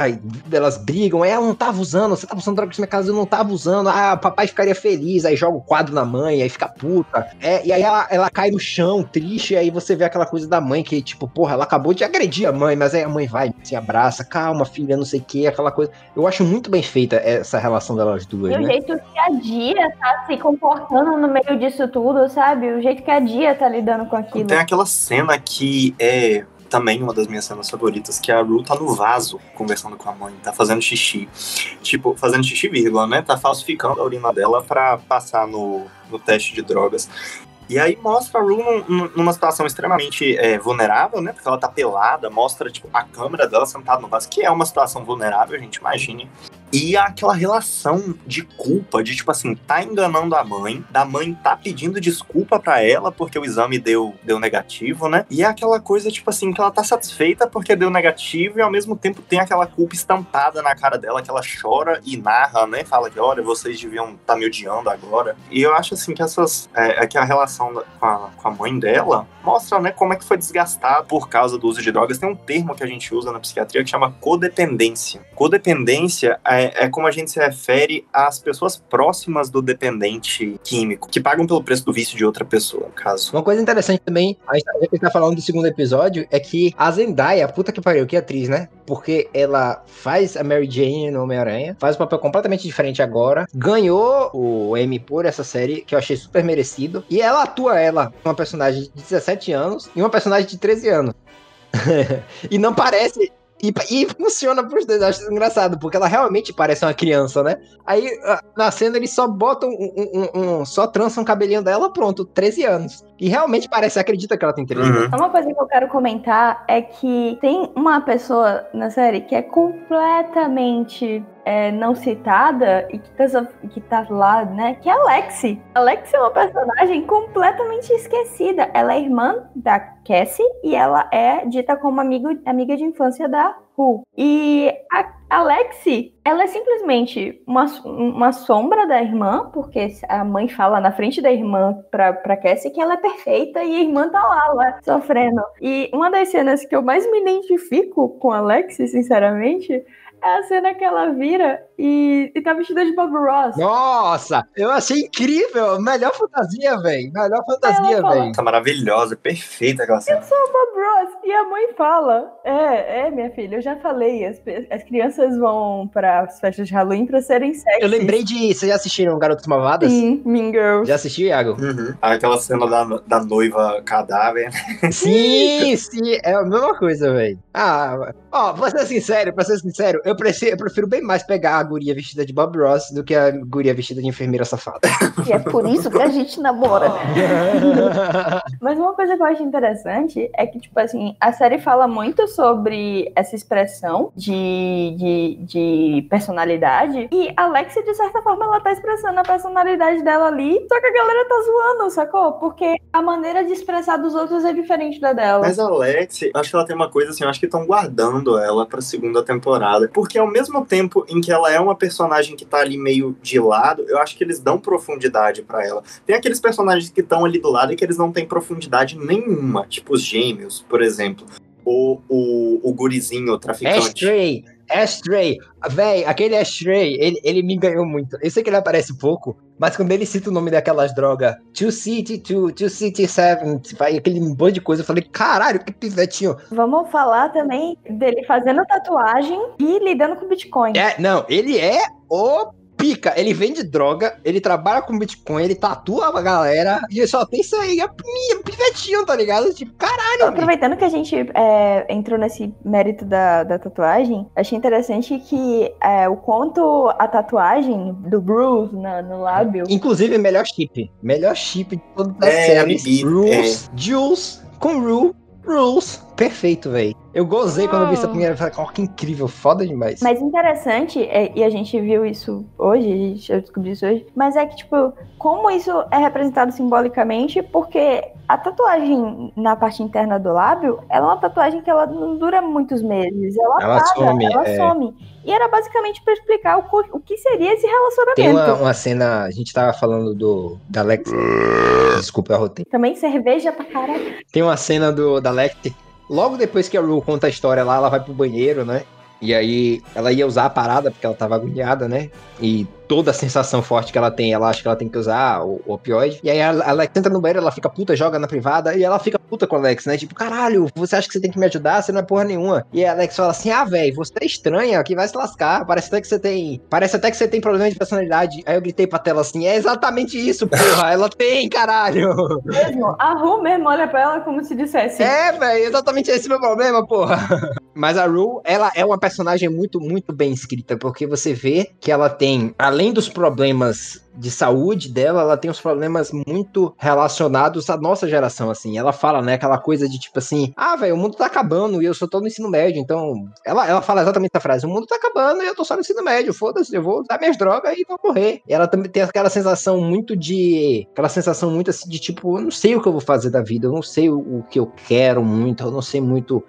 elas brigam, é, ela não tava usando, você tava usando droga na minha casa, eu não tava usando, ah, papai ficaria feliz, aí joga o quadro na mãe, aí fica puta. É, e aí ela, ela cai no chão, triste, e aí você vê aquela coisa da mãe que, tipo, porra, ela acabou de agredir a mãe, mas aí a mãe vai, se abraça, calma, filha, não sei o que, aquela coisa. Eu acho muito bem feita essa relação delas duas, E o né? jeito que a Dia tá se comportando no meio disso tudo, sabe? O jeito que a Dia tá lidando com aquilo. Tem aquela cena que é também uma das minhas cenas favoritas, que a Ru tá no vaso conversando com a mãe, tá fazendo xixi. Tipo, fazendo xixi, vírgula, né? Tá falsificando a urina dela pra passar no, no teste de drogas. E aí mostra a Ru num- num- numa situação extremamente é, vulnerável, né? Porque ela tá pelada, mostra, tipo, a câmera dela sentada no vaso, que é uma situação vulnerável, gente, imagine. E aquela relação de culpa, de tipo assim, tá enganando a mãe, da mãe tá pedindo desculpa pra ela porque o exame deu, deu negativo, né? E é aquela coisa, tipo assim, que ela tá satisfeita porque deu negativo e ao mesmo tempo tem aquela culpa estampada na cara dela que ela chora e narra, né? Fala que, olha, vocês deviam tá me odiando agora. E eu acho assim que essas. É, é que a relação com, a, com a mãe dela mostra, né, como é que foi desgastado por causa do uso de drogas. Tem um termo que a gente usa na psiquiatria que chama codependência. Codependência é, é como a gente se refere às pessoas próximas do dependente químico, que pagam pelo preço do vício de outra pessoa, no caso. Uma coisa interessante também, a gente, a gente tá falando do segundo episódio, é que a Zendaya, puta que pariu, que atriz, né? Porque ela faz a Mary Jane no Homem-Aranha, faz um papel completamente diferente agora, ganhou o Emmy por essa série, que eu achei super merecido, e ela atua ela, uma personagem de 17 anos e uma personagem de 13 anos. e não parece e, e funciona pros dois, acho engraçado, porque ela realmente parece uma criança, né? Aí, na cena, eles só botam um, um, um, só trançam o cabelinho dela, pronto, 13 anos. E realmente parece, acredita que ela tem 13 anos. Uhum. Uma coisa que eu quero comentar é que tem uma pessoa na série que é completamente é, não citada e que tá, que tá lá, né? Que é a Lexi. A Lexi é uma personagem completamente esquecida. Ela é irmã da Cassie e ela é dita como amigo, amiga de infância da Ru. E a Alexi, ela é simplesmente uma, uma sombra da irmã, porque a mãe fala na frente da irmã pra, pra Cassie que ela é perfeita e a irmã tá lá, lá sofrendo. E uma das cenas que eu mais me identifico com a Alexi, sinceramente, é a cena que ela vira e, e tá vestida de Bob Ross. Nossa, eu achei incrível. Melhor fantasia, velho. Melhor fantasia, velho. Tá maravilhosa, perfeita aquela cena. Eu sou o Bob Ross. E a mãe fala: É, é, minha filha, eu já falei. As, as crianças vão para as festas de Halloween pra serem sexy. Eu lembrei de. Vocês já assistiram Garotas Malvadas? Sim, Mean Girls. Já assistiu, Iago? Uhum. Aquela cena da, da noiva cadáver. Sim, sim. É a mesma coisa, velho. Ah, ó, pra ser sincero, pra ser sincero, eu prefiro, eu prefiro bem mais pegar a guria vestida de Bob Ross do que a guria vestida de enfermeira safada. E é por isso que a gente namora. Mas uma coisa que eu acho interessante é que, tipo assim, a série fala muito sobre essa expressão de, de, de personalidade. E a Alexia, de certa forma, ela tá expressando a personalidade dela ali. Só que a galera tá zoando, sacou? Porque a maneira de expressar dos outros é diferente da dela. Mas a Alexia, acho que ela tem uma coisa assim, eu acho que estão guardando ela pra segunda temporada. Porque ao mesmo tempo em que ela é uma personagem que tá ali meio de lado, eu acho que eles dão profundidade para ela. Tem aqueles personagens que estão ali do lado e que eles não têm profundidade nenhuma, tipo os gêmeos, por exemplo. Ou o, o gurizinho, o traficante. Ashtray, Ashtray, véi, aquele Ashtray, ele, ele me ganhou muito. Eu sei que ele aparece pouco, mas quando ele cita o nome daquelas drogas, Two City 2, Two City 7, vai aquele monte de coisa, eu falei, caralho, que pivetinho. Vamos falar também dele fazendo tatuagem e lidando com Bitcoin. É, não, ele é o pica, ele vende droga, ele trabalha com Bitcoin, ele tatua a galera e só tem isso aí, é pivetinho, tá ligado? Tipo, caralho. Aproveitando que a gente é, entrou nesse mérito da, da tatuagem, achei interessante que é, o quanto a tatuagem do Bruce na, no lábio. Inclusive, melhor chip. Melhor chip de todas as É, séries. Bibi, Rules, Jules, com Rule, Rules. Perfeito, velho. Eu gozei quando eu vi essa primeira vez. Falei, oh, que incrível, foda demais. Mas interessante, é, e a gente viu isso hoje, a gente eu descobri isso hoje, mas é que, tipo, como isso é representado simbolicamente, porque a tatuagem na parte interna do lábio, ela é uma tatuagem que ela não dura muitos meses. Ela, Ela apaga, some, ela é. some. E era basicamente pra explicar o, o que seria esse relacionamento. Tem uma, uma cena, a gente tava falando do da Alex. Desculpa, eu arrotei. Também cerveja pra caralho. Tem uma cena do da Alex. Logo depois que a Rue conta a história lá, ela vai pro banheiro, né? E aí ela ia usar a parada porque ela tava agoniada, né? E toda a sensação forte que ela tem, ela acha que ela tem que usar o, o opioide. E aí a a Alex entra no banheiro, ela fica puta, joga na privada, e ela fica puta com o Alex, né? Tipo, caralho, você acha que você tem que me ajudar? Você não é porra nenhuma. E a Alex fala assim: ah, velho, você é estranha, que vai se lascar. Parece até que você tem. Parece até que você tem problema de personalidade. Aí eu gritei pra tela assim: é exatamente isso, porra. ela tem, caralho. Mesmo. A Ru mesmo olha pra ela como se dissesse. É, velho, exatamente esse é o meu problema, porra. Mas a Rue, ela é uma personagem muito, muito bem escrita, porque você vê que ela tem, além dos problemas de saúde dela, ela tem uns problemas muito relacionados à nossa geração, assim. Ela fala, né, aquela coisa de tipo assim, ah, velho, o mundo tá acabando e eu só tô no ensino médio, então. Ela, ela fala exatamente essa frase: o mundo tá acabando e eu tô só no ensino médio, foda-se, eu vou usar minhas drogas e vou morrer. E ela também tem aquela sensação muito de. aquela sensação muito assim de tipo, eu não sei o que eu vou fazer da vida, eu não sei o, o que eu quero muito, eu não sei muito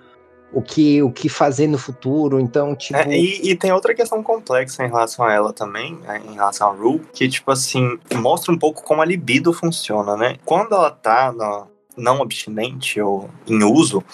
o que, o que fazer no futuro, então, tipo... É, e, e, tem outra questão complexa em relação a ela também, né, em relação a Rue, que, tipo assim, mostra um pouco como a libido funciona, né? Quando ela tá no, não abstinente ou em uso,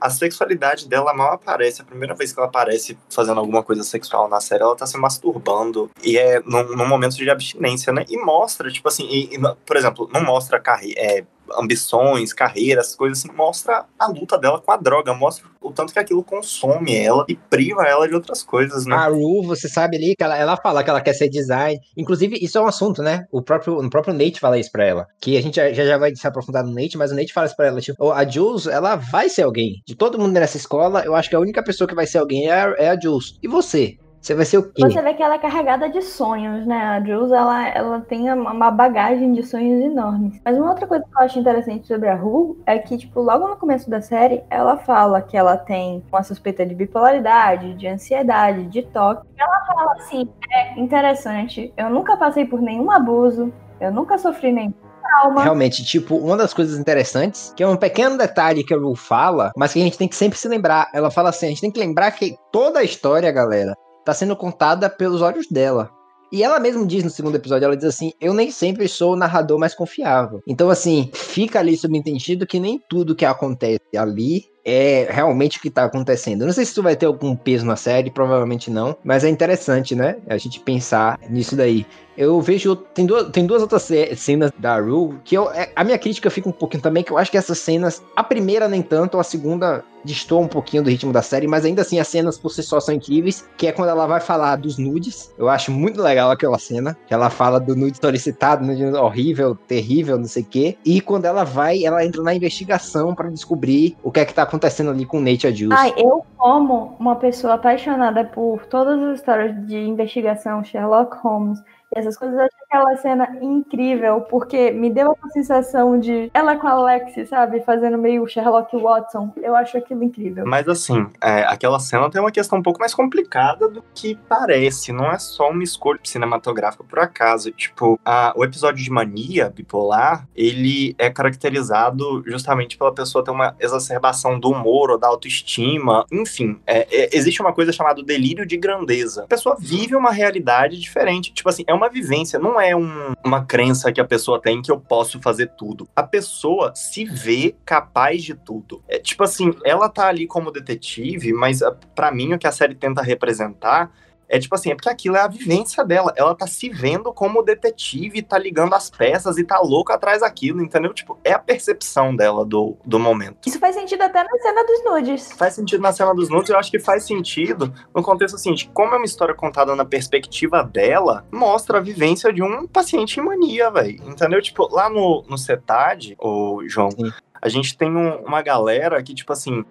a sexualidade dela mal aparece. A primeira vez que ela aparece fazendo alguma coisa sexual na série, ela tá se masturbando. E é num, num momento de abstinência, né? E mostra, tipo assim, e, e, por exemplo, não mostra carreira. É, ambições, carreiras, coisas assim, mostra a luta dela com a droga, mostra o tanto que aquilo consome ela e priva ela de outras coisas, né? A Ru, você sabe ali que ela, ela fala que ela quer ser design. Inclusive, isso é um assunto, né? O próprio, o próprio Nate fala isso pra ela. Que a gente já, já vai se aprofundar no Nate, mas o Nate fala isso pra ela. Tipo, a Jules, ela vai ser alguém. De todo mundo nessa escola, eu acho que a única pessoa que vai ser alguém é a, é a Jules. E você? Você vai ser o quê? Você vê que ela é carregada de sonhos, né? A Jules, ela, ela tem uma bagagem de sonhos enormes. Mas uma outra coisa que eu acho interessante sobre a Ru é que, tipo, logo no começo da série, ela fala que ela tem uma suspeita de bipolaridade, de ansiedade, de toque. Ela fala assim, é interessante, eu nunca passei por nenhum abuso, eu nunca sofri nenhum Calma. Realmente, tipo, uma das coisas interessantes, que é um pequeno detalhe que a Ru fala, mas que a gente tem que sempre se lembrar. Ela fala assim: a gente tem que lembrar que toda a história, galera, tá sendo contada pelos olhos dela. E ela mesma diz no segundo episódio, ela diz assim: "Eu nem sempre sou o narrador mais confiável". Então assim, fica ali subentendido que nem tudo que acontece ali é realmente o que tá acontecendo. Não sei se isso vai ter algum peso na série, provavelmente não, mas é interessante, né? A gente pensar nisso daí. Eu vejo. Tem duas, tem duas outras cenas da Rue que eu, é, a minha crítica fica um pouquinho também, que eu acho que essas cenas, a primeira nem tanto, a segunda destoa um pouquinho do ritmo da série, mas ainda assim as cenas por si só são incríveis, que é quando ela vai falar dos nudes. Eu acho muito legal aquela cena, que ela fala do nude solicitado, nude horrível, terrível, não sei o quê. E quando ela vai, ela entra na investigação para descobrir o que é que tá acontecendo ali com o Nate Juice. Ai, eu como uma pessoa apaixonada por todas as histórias de investigação Sherlock Holmes essas coisas, eu achei aquela cena incrível, porque me deu uma sensação de ela com a Alex, sabe? Fazendo meio Sherlock Watson. Eu acho aquilo incrível. Mas assim, é, aquela cena tem uma questão um pouco mais complicada do que parece. Não é só uma escolha cinematográfica por acaso. Tipo, a, o episódio de mania bipolar, ele é caracterizado justamente pela pessoa ter uma exacerbação do humor ou da autoestima. Enfim, é, é, existe uma coisa chamada delírio de grandeza. A pessoa vive uma realidade diferente. Tipo assim, é uma vivência, não é um, uma crença que a pessoa tem que eu posso fazer tudo. A pessoa se vê capaz de tudo. É tipo assim, ela tá ali como detetive, mas ah, para mim o que a série tenta representar é tipo assim, é porque aquilo é a vivência dela. Ela tá se vendo como detetive, tá ligando as peças e tá louca atrás daquilo, entendeu? Tipo, é a percepção dela do, do momento. Isso faz sentido até na cena dos nudes. Faz sentido na cena dos nudes, eu acho que faz sentido no contexto assim, de como é uma história contada na perspectiva dela, mostra a vivência de um paciente em mania, velho. Entendeu? Tipo, lá no, no CETAD, o João, Sim a gente tem um, uma galera que, tipo assim,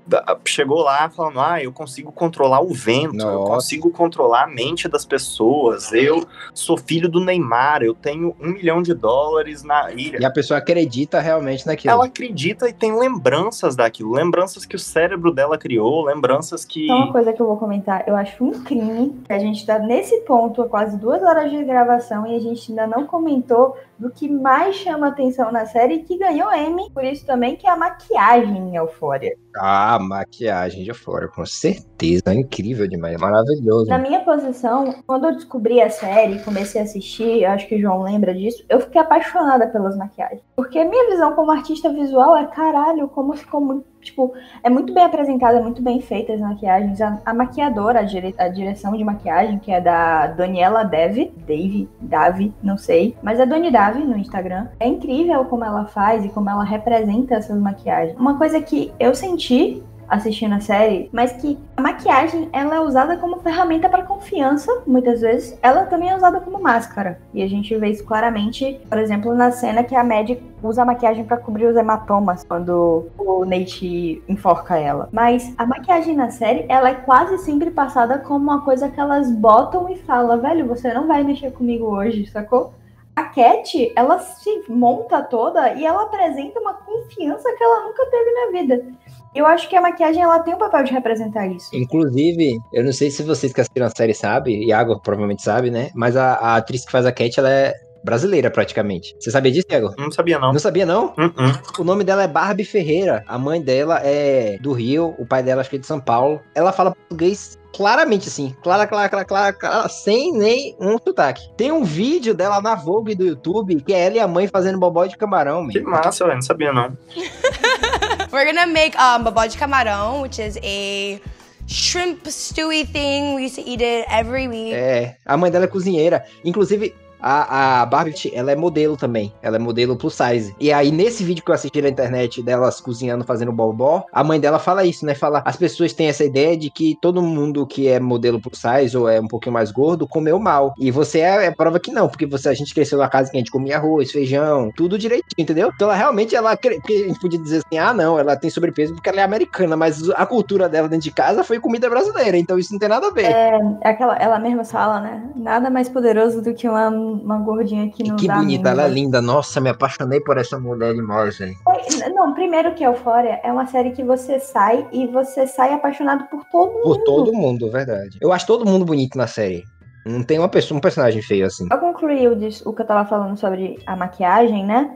chegou lá falando: ah, eu consigo controlar o vento, Nossa. eu consigo controlar a mente das pessoas, eu sou filho do Neymar, eu tenho um milhão de dólares na ilha. E a pessoa acredita realmente naquilo. Ela acredita e tem lembranças daquilo, lembranças que o cérebro dela criou, lembranças que. Então, uma coisa que eu vou comentar, eu acho um crime que a gente tá nesse ponto há quase duas horas de gravação e a gente ainda não comentou do que mais chama atenção na série e que ganhou M, por isso também que é a maquiagem em Eufória. Ah, maquiagem de Eufória, com certeza. É incrível demais, é maravilhoso. Na minha posição, quando eu descobri a série e comecei a assistir, acho que o João lembra disso, eu fiquei apaixonada pelas maquiagens. Porque minha visão como artista visual é caralho, como ficou muito tipo, é muito bem apresentada, é muito bem feita as maquiagens. A, a maquiadora, a, dire, a, direção de maquiagem, que é da Daniela Dev, Dave, Davi, não sei, mas é Doni Davi no Instagram. É incrível como ela faz e como ela representa essas maquiagens. Uma coisa que eu senti assistindo a série, mas que a maquiagem ela é usada como ferramenta para confiança, muitas vezes. Ela também é usada como máscara. E a gente vê isso claramente, por exemplo, na cena que a Mad usa a maquiagem para cobrir os hematomas quando o Nate enforca ela. Mas a maquiagem na série, ela é quase sempre passada como uma coisa que elas botam e falam, velho, você não vai mexer comigo hoje, sacou? A Cat, ela se monta toda e ela apresenta uma confiança que ela nunca teve na vida. Eu acho que a maquiagem ela tem o papel de representar isso. Inclusive, eu não sei se vocês que assistiram a série sabem, Iago provavelmente sabe, né? Mas a, a atriz que faz a Cat, ela é brasileira praticamente. Você sabia disso, Iago? Não sabia, não. Não sabia, não? Uh-uh. O nome dela é Barbie Ferreira. A mãe dela é do Rio, o pai dela acho que é de São Paulo. Ela fala português claramente assim, clara, clara, clara, clara, clara, sem nem um sotaque. Tem um vídeo dela na Vogue do YouTube, que é ela e a mãe fazendo bobó de camarão, Que massa, velho. Não sabia, não. We're gonna make um, bobó de camarão, which is a shrimp stewy thing. We used to eat it every week. É, a mãe dela é cozinheira. Inclusive, a, a Barbie, ela é modelo também. Ela é modelo plus size. E aí, nesse vídeo que eu assisti na internet delas cozinhando, fazendo bobó, a mãe dela fala isso, né? Fala, as pessoas têm essa ideia de que todo mundo que é modelo plus size ou é um pouquinho mais gordo, comeu mal. E você é, é prova que não, porque você, a gente cresceu na casa que a gente comia arroz, feijão, tudo direitinho, entendeu? Então, ela realmente, ela, porque a gente podia dizer assim, ah, não, ela tem sobrepeso porque ela é americana, mas a cultura dela dentro de casa foi comida brasileira, então isso não tem nada a ver. É aquela, ela mesma fala, né? Nada mais poderoso do que uma, uma gordinha que não que bonita, ela é linda. Nossa, me apaixonei por essa mulher demais, velho. Não, primeiro que Euphoria é uma série que você sai e você sai apaixonado por todo mundo. Por todo mundo, verdade. Eu acho todo mundo bonito na série. Não tem uma pessoa, um personagem feio assim. Pra concluir o, dis- o que eu tava falando sobre a maquiagem, né?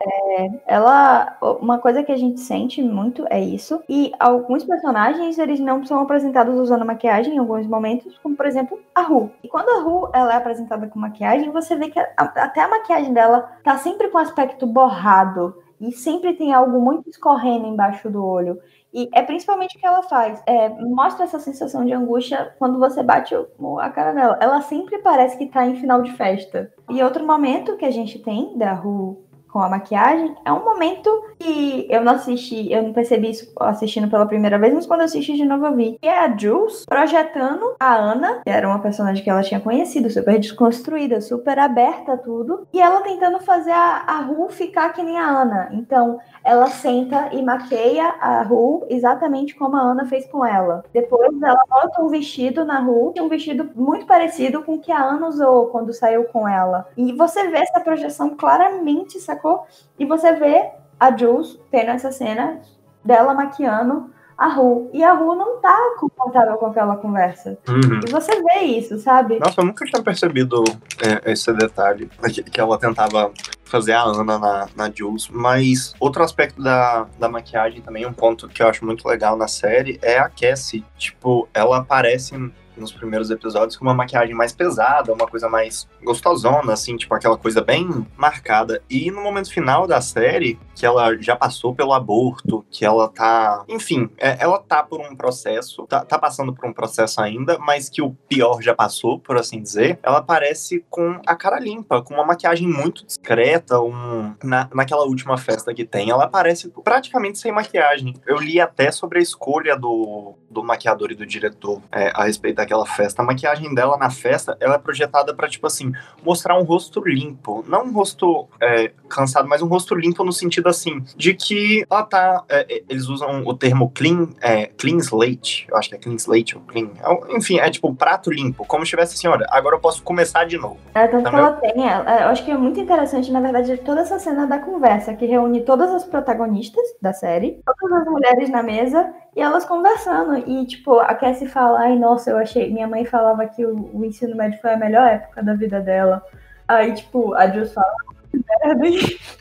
É, ela. Uma coisa que a gente sente muito é isso. E alguns personagens, eles não são apresentados usando maquiagem em alguns momentos, como por exemplo a Ru. E quando a Ru ela é apresentada com maquiagem, você vê que a- até a maquiagem dela tá sempre com aspecto borrado. E sempre tem algo muito escorrendo embaixo do olho. E é principalmente o que ela faz. É, mostra essa sensação de angústia quando você bate a cara dela. Ela sempre parece que tá em final de festa. E outro momento que a gente tem da Ru com a maquiagem é um momento que eu não assisti, eu não percebi isso assistindo pela primeira vez, mas quando eu assisti de novo eu vi. Que é a Jules projetando a Ana, que era uma personagem que ela tinha conhecido, super desconstruída, super aberta a tudo, e ela tentando fazer a, a Ru ficar que nem a Ana. Então, ela senta e maqueia a Ru exatamente como a Ana fez com ela. Depois ela bota um vestido na Ru, um vestido muito parecido com o que a Ana usou quando saiu com ela. E você vê essa projeção claramente, sacou? E você vê a Jules tendo essa cena dela maquiando a Ru. E a Ru não tá confortável com aquela conversa. Uhum. E você vê isso, sabe? Nossa, eu nunca tinha percebido é, esse detalhe, que, que ela tentava fazer a Ana na, na Jules. Mas outro aspecto da, da maquiagem também, um ponto que eu acho muito legal na série, é a Cassie. Tipo, ela aparece nos primeiros episódios com uma maquiagem mais pesada, uma coisa mais gostosona, assim, tipo aquela coisa bem marcada. E no momento final da série, que ela já passou pelo aborto, que ela tá. Enfim, é, ela tá por um processo, tá, tá passando por um processo ainda, mas que o pior já passou, por assim dizer. Ela aparece com a cara limpa, com uma maquiagem muito discreta, um, na, naquela última festa que tem. Ela aparece praticamente sem maquiagem. Eu li até sobre a escolha do, do maquiador e do diretor é, a respeito daquela festa. A maquiagem dela na festa, ela é projetada pra, tipo assim, mostrar um rosto limpo. Não um rosto é, cansado, mas um rosto limpo no sentido assim, de que ela tá. é, é, eles usam o termo clean, é, clean slate. Eu acho que é clean slate ou clean. é, Enfim, é tipo prato limpo. Como se tivesse assim, olha, agora eu posso começar de novo. É, tanto Tá que ela tem, eu acho que é muito interessante, na verdade, toda essa cena da conversa, que reúne todas as protagonistas da série, todas as mulheres na mesa, e elas conversando. E, tipo, a Cassie fala, ai, nossa, eu achei. Minha mãe falava que o, o ensino médio foi a melhor época da vida dela. Aí, tipo, a Jules fala.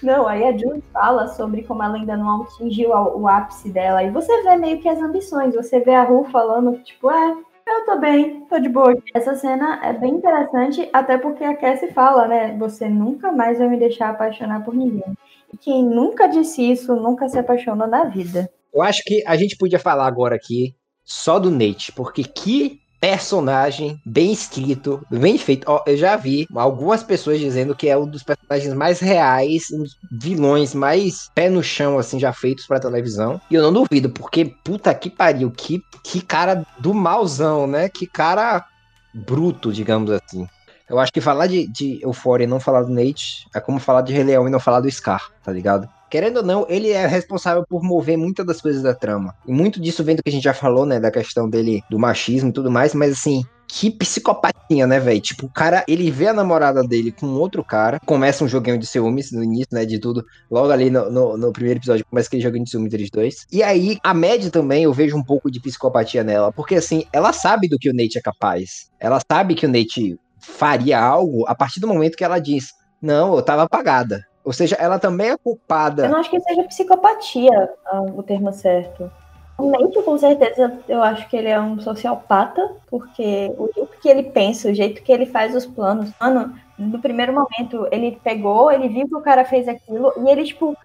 Não, aí a Jules fala sobre como ela ainda não atingiu o ápice dela. E você vê meio que as ambições. Você vê a Ru falando, tipo, é, eu tô bem, tô de boa. Essa cena é bem interessante, até porque a Cassie fala, né? Você nunca mais vai me deixar apaixonar por ninguém. E quem nunca disse isso, nunca se apaixona na vida. Eu acho que a gente podia falar agora aqui só do Nate, porque que personagem bem escrito, bem feito. Ó, eu já vi algumas pessoas dizendo que é um dos personagens mais reais, um dos vilões mais pé no chão, assim, já feitos pra televisão. E eu não duvido, porque puta que pariu, que, que cara do malzão, né? Que cara bruto, digamos assim. Eu acho que falar de, de Euphoria e não falar do Nate é como falar de Rei Leão e não falar do Scar, tá ligado? Querendo ou não, ele é responsável por mover muitas das coisas da trama. E muito disso vem do que a gente já falou, né? Da questão dele, do machismo e tudo mais, mas assim, que psicopatia, né, velho? Tipo, o cara, ele vê a namorada dele com outro cara, começa um joguinho de ciúmes no início, né, de tudo. Logo ali no, no, no primeiro episódio começa aquele joguinho de ciúmes entre os dois. E aí, a Mad também, eu vejo um pouco de psicopatia nela, porque assim, ela sabe do que o Nate é capaz. Ela sabe que o Nate faria algo a partir do momento que ela diz, não, eu tava apagada. Ou seja, ela também é culpada. Eu não acho que seja psicopatia ah, o termo certo. Nate, com certeza, eu acho que ele é um sociopata, porque o jeito que ele pensa, o jeito que ele faz os planos, mano, no primeiro momento, ele pegou, ele viu que o cara fez aquilo, e ele, tipo,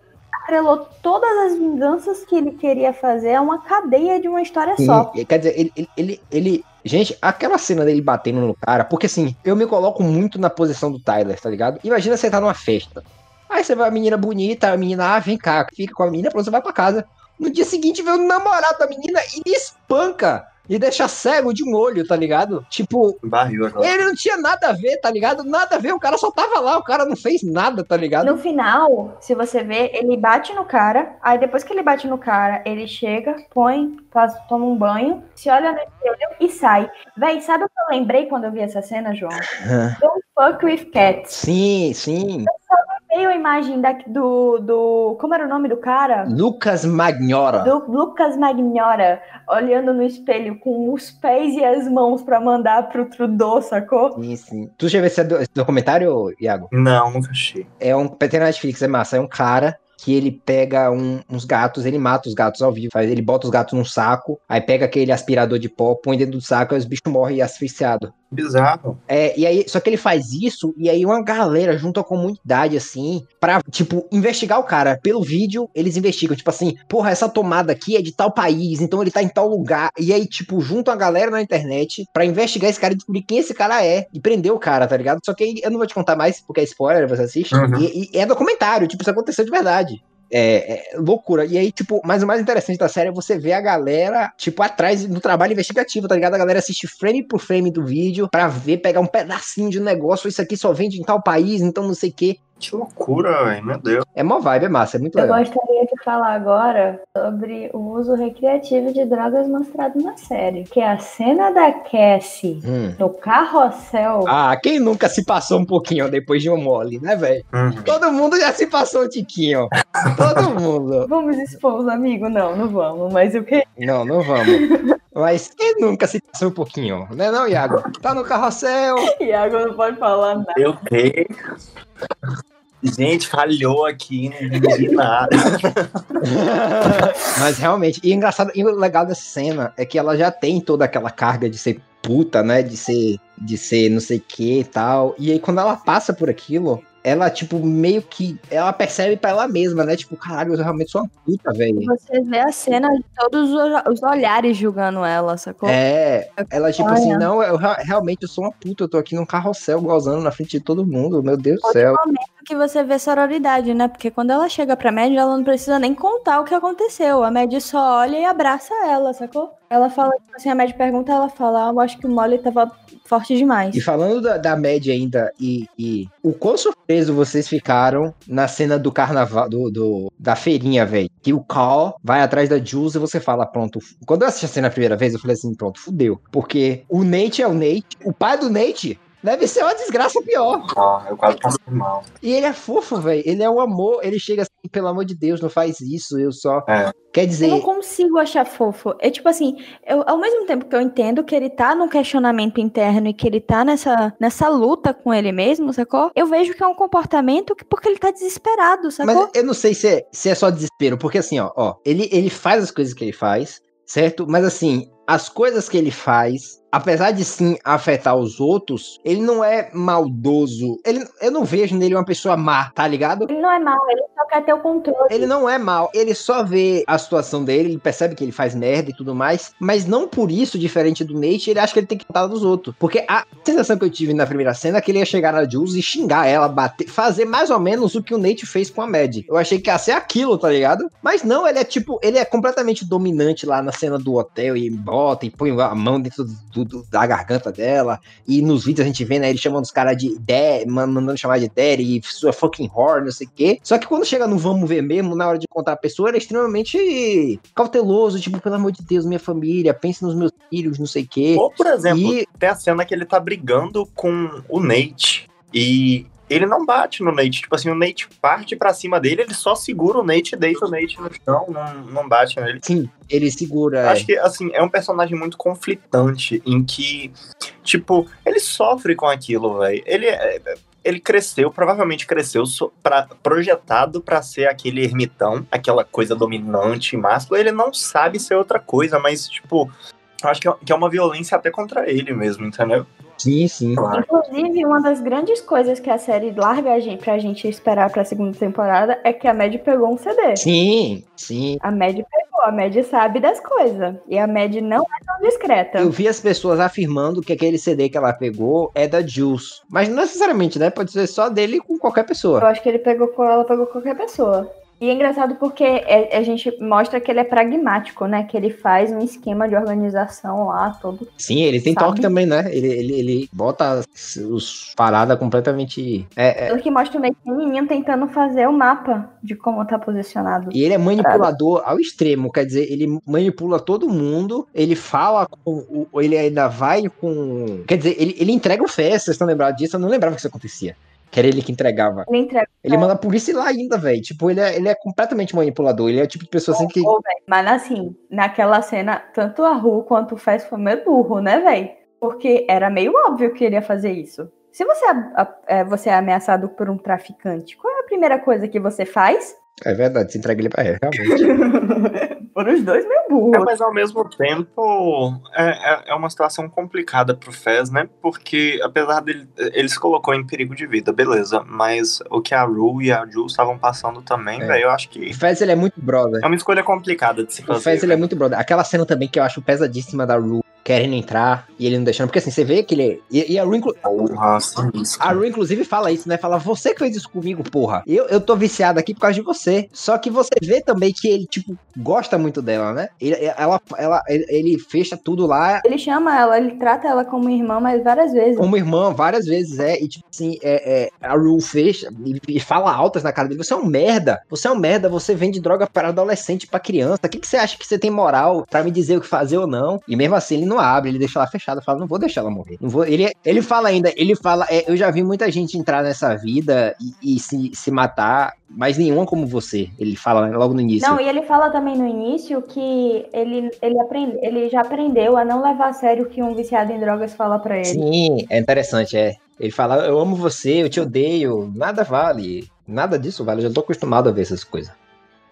atrelou todas as vinganças que ele queria fazer a uma cadeia de uma história Sim, só. Quer dizer, ele, ele, ele, ele- Gente, aquela cena dele batendo no cara, porque assim, eu me coloco muito na posição do Tyler, tá ligado? Imagina você tá numa festa. Aí você vai, a menina bonita, a menina, ah, vem cá, fica com a menina, pronto, você vai pra casa. No dia seguinte vem o namorado da menina e lhe espanca. E deixa cego de um olho, tá ligado? Tipo, Barril ele não tinha nada a ver, tá ligado? Nada a ver, o cara só tava lá, o cara não fez nada, tá ligado? No final, se você ver, ele bate no cara, aí depois que ele bate no cara, ele chega, põe, faz, toma um banho, se olha no espelho e sai. Véi, sabe o que eu lembrei quando eu vi essa cena, João? Don't fuck with cats. Sim, sim. Veio a imagem da, do, do. Como era o nome do cara? Lucas Magnora. Do Lucas Magnora, olhando no espelho com os pés e as mãos pra mandar pro Trudeau, sacou? Sim, sim. Tu já viu esse, do- esse documentário, Iago? Não, nunca achei. É um. Tem na Netflix, é massa. É um cara que ele pega um- uns gatos, ele mata os gatos ao vivo. Faz, ele bota os gatos num saco, aí pega aquele aspirador de pó, põe dentro do saco e os bichos morrem asfixiados. Bizarro. É, e aí, só que ele faz isso, e aí uma galera junto à comunidade, assim, pra, tipo, investigar o cara. Pelo vídeo, eles investigam, tipo assim, porra, essa tomada aqui é de tal país, então ele tá em tal lugar. E aí, tipo, juntam a galera na internet pra investigar esse cara e descobrir quem esse cara é. E prender o cara, tá ligado? Só que aí eu não vou te contar mais, porque é spoiler, você assiste. Uhum. E, e é documentário, tipo, isso aconteceu de verdade. É, é loucura. E aí, tipo, mas o mais interessante da série é você ver a galera, tipo, atrás do trabalho investigativo, tá ligado? A galera assiste frame por frame do vídeo pra ver, pegar um pedacinho de um negócio. Isso aqui só vende em tal país, então não sei o quê. Que loucura, velho. Meu Deus. É mó vibe, é massa, é muito Eu legal. gostaria de falar agora sobre o uso recreativo de drogas mostrado na série. Que é a cena da Cassie Hum. no carrossel. Ah, quem nunca se passou um pouquinho depois de um mole, né, velho? Uhum. Todo mundo já se passou um tiquinho. Todo mundo. Vamos expor os amigos? Não, não vamos. Mas o que? Não, não vamos. Mas quem nunca se passou um pouquinho? Né não, Iago? Tá no carrossel. Iago não pode falar nada. Eu sei. Gente, falhou aqui, não entendi nada. Mas realmente, e engraçado, e o legal dessa cena é que ela já tem toda aquela carga de ser puta, né? De ser, de ser não sei o que e tal. E aí quando ela passa por aquilo, ela, tipo, meio que. Ela percebe pra ela mesma, né? Tipo, caralho, eu realmente sou uma puta, velho. Você vê a cena de todos os- olhares julgando ela, sacou? É, ela, tipo Olha. assim, não, eu rea- realmente eu sou uma puta, eu tô aqui num carrossel gozando na frente de todo mundo, meu Deus do céu. Que você vê sororidade, né? Porque quando ela chega pra Mad, ela não precisa nem contar o que aconteceu. A Mad só olha e abraça ela, sacou? Ela fala, tipo assim, a Mad pergunta, ela fala, ah, eu acho que o Molly tava forte demais. E falando da, da média ainda, e, e o quão surpreso vocês ficaram na cena do carnaval, do, do- da feirinha, velho. Que o Carl vai atrás da Jules e você fala, pronto. Quando eu assisti a cena a primeira vez, eu falei assim, pronto, fudeu. Porque o Nate é o Nate, o pai do Nate deve ser uma desgraça pior. Ah, eu quase passei mal. E ele é fofo, velho. Ele é um amor. Ele chega assim, pelo amor de Deus, não faz isso. Eu só. É. Quer Eu dizer. não consigo achar fofo. É tipo assim, eu, ao mesmo tempo que eu entendo que ele tá num questionamento interno e que ele tá nessa, nessa luta com ele mesmo, sacou? Eu vejo que é um comportamento que porque ele tá desesperado, sacou? Mas eu não sei se é, se é só desespero, porque assim, ó, ó ele, ele faz as coisas que ele faz, certo? Mas assim, as coisas que ele faz, apesar de sim afetar os outros, ele não é maldoso. Ele, eu não vejo nele uma pessoa má, tá ligado? Ele não é mal, ele só quer ter o controle. Ele não é mal, ele só vê a situação dele, ele percebe que ele faz merda e tudo mais, mas não por isso, diferente do Nate, ele acha que ele tem que contar dos outros. Porque a sensação que eu tive na primeira cena é que ele ia chegar na Jules e xingar ela, bater, fazer mais ou menos o que o Nate fez com a Mad. Eu achei que ia ser aquilo, tá ligado? Mas não, ele é tipo, ele é completamente dominante lá na cena do hotel e bota e põe a mão dentro do da garganta dela. E nos vídeos a gente vê, né, ele chamando os caras de Daddy, mandando chamar de Daddy, sua fucking whore, não sei o quê. Só que quando chega no vamos ver mesmo, na hora de contar a pessoa, ele é extremamente cauteloso, tipo, pelo amor de Deus, minha família, pense nos meus filhos, não sei o quê. Ou, por exemplo, E- tem a cena que ele tá brigando com o Nate. E ele não bate no Nate. Tipo assim, o Nate parte pra cima dele, ele só segura o Nate e deita o Nate no chão, não, não bate nele. Sim, ele segura. Eu Acho que, assim, é um personagem muito conflitante, em que, tipo, ele sofre com aquilo, velho. Ele, é- ele cresceu, provavelmente cresceu so- pra, projetado pra ser aquele ermitão, aquela coisa dominante, máscula. Ele não sabe ser outra coisa, mas, tipo, eu acho que é, que é uma violência até contra ele mesmo, entendeu? Sim, sim. Inclusive, uma das grandes coisas que a série larga a gente, pra gente esperar pra segunda temporada é que a Mad pegou um CD. Sim, sim. A Mad pegou, a Mad sabe das coisas. E a Mad não é tão discreta. Eu vi as pessoas afirmando que aquele CD que ela pegou é da Jules. Mas não necessariamente, né? Pode ser só dele com qualquer pessoa. Eu acho que ele pegou com ela, pegou com qualquer pessoa. E é engraçado porque é- a gente mostra que ele é pragmático, né? Que ele faz um esquema de organização lá, todo. Sim, ele tem Sabe? toque também, né? Ele, ele, ele bota as- os paradas completamente. É, é. Pelo que mostra meio pequenininho tentando fazer o mapa de como tá posicionado. E ele é manipulador ao extremo, quer dizer, ele manipula todo mundo, ele fala com. o- Ele ainda vai com. Quer dizer, ele, ele entrega o festa, vocês estão lembrados disso? Eu não lembrava que isso acontecia. Que era ele que entregava. Ele entrega. Ele manda a polícia ir lá ainda, velho. Tipo, ele é, ele é completamente manipulador. Ele é o tipo de pessoa assim que. Véi, Mas assim, naquela cena, tanto a Ru quanto o Fez foi meio burro, né, velho? Porque era meio óbvio que ele ia fazer isso. Se você, é- é, você é ameaçado por um traficante, qual é a primeira coisa que você faz? É verdade, se entrega ele pra é, realmente. Foram os dois meio É, burros. mas ao mesmo tempo é, é, é uma situação complicada pro Fez, né? Porque apesar dele. Ele se colocou em perigo de vida, beleza. Mas o que a Ru e a Jules estavam passando também, É. velho, eu acho que O Fez, ele é muito brother. é uma escolha complicada de se O fazer. Fez, ele é velho. muito brother. Aquela cena também que eu acho pesadíssima da Ru querendo entrar e ele não deixando. Porque assim, você vê que ele. E, e a Ru, inclu- Porra. A Ru, inclusive, fala isso, né? Fala, você que fez isso comigo, porra. Eu, eu tô viciado aqui por causa de você. Só que você vê também que ele, tipo, gosta muito dela, né? Ele, ela, ela, ele, ele fecha tudo lá Ele chama ela, ele trata ela como irmã, mas várias vezes. como irmã várias vezes, é. E, tipo assim, é, é, a Ru fecha e, e fala altas na cara dele. Você é um merda. Você é um merda. Você vende droga para adolescente, pra criança. O que, que você acha que você tem moral pra me dizer o que fazer ou não? E mesmo assim, ele não abre. Ele deixa ela fechada. Fala, não vou deixar ela morrer. Não vou. Ele, ele fala ainda, ele fala, é, eu já vi muita gente entrar nessa vida e, e se, se matar, mas nenhuma como você. Ele fala logo no início. Não, e ele fala também no início que ele, ele, aprende, ele já aprendeu a não levar a sério o que um viciado em drogas fala pra ele. Sim, é interessante, é. Ele fala, eu amo você, eu te odeio, nada vale. Nada disso vale, eu já tô acostumado a ver essas coisas.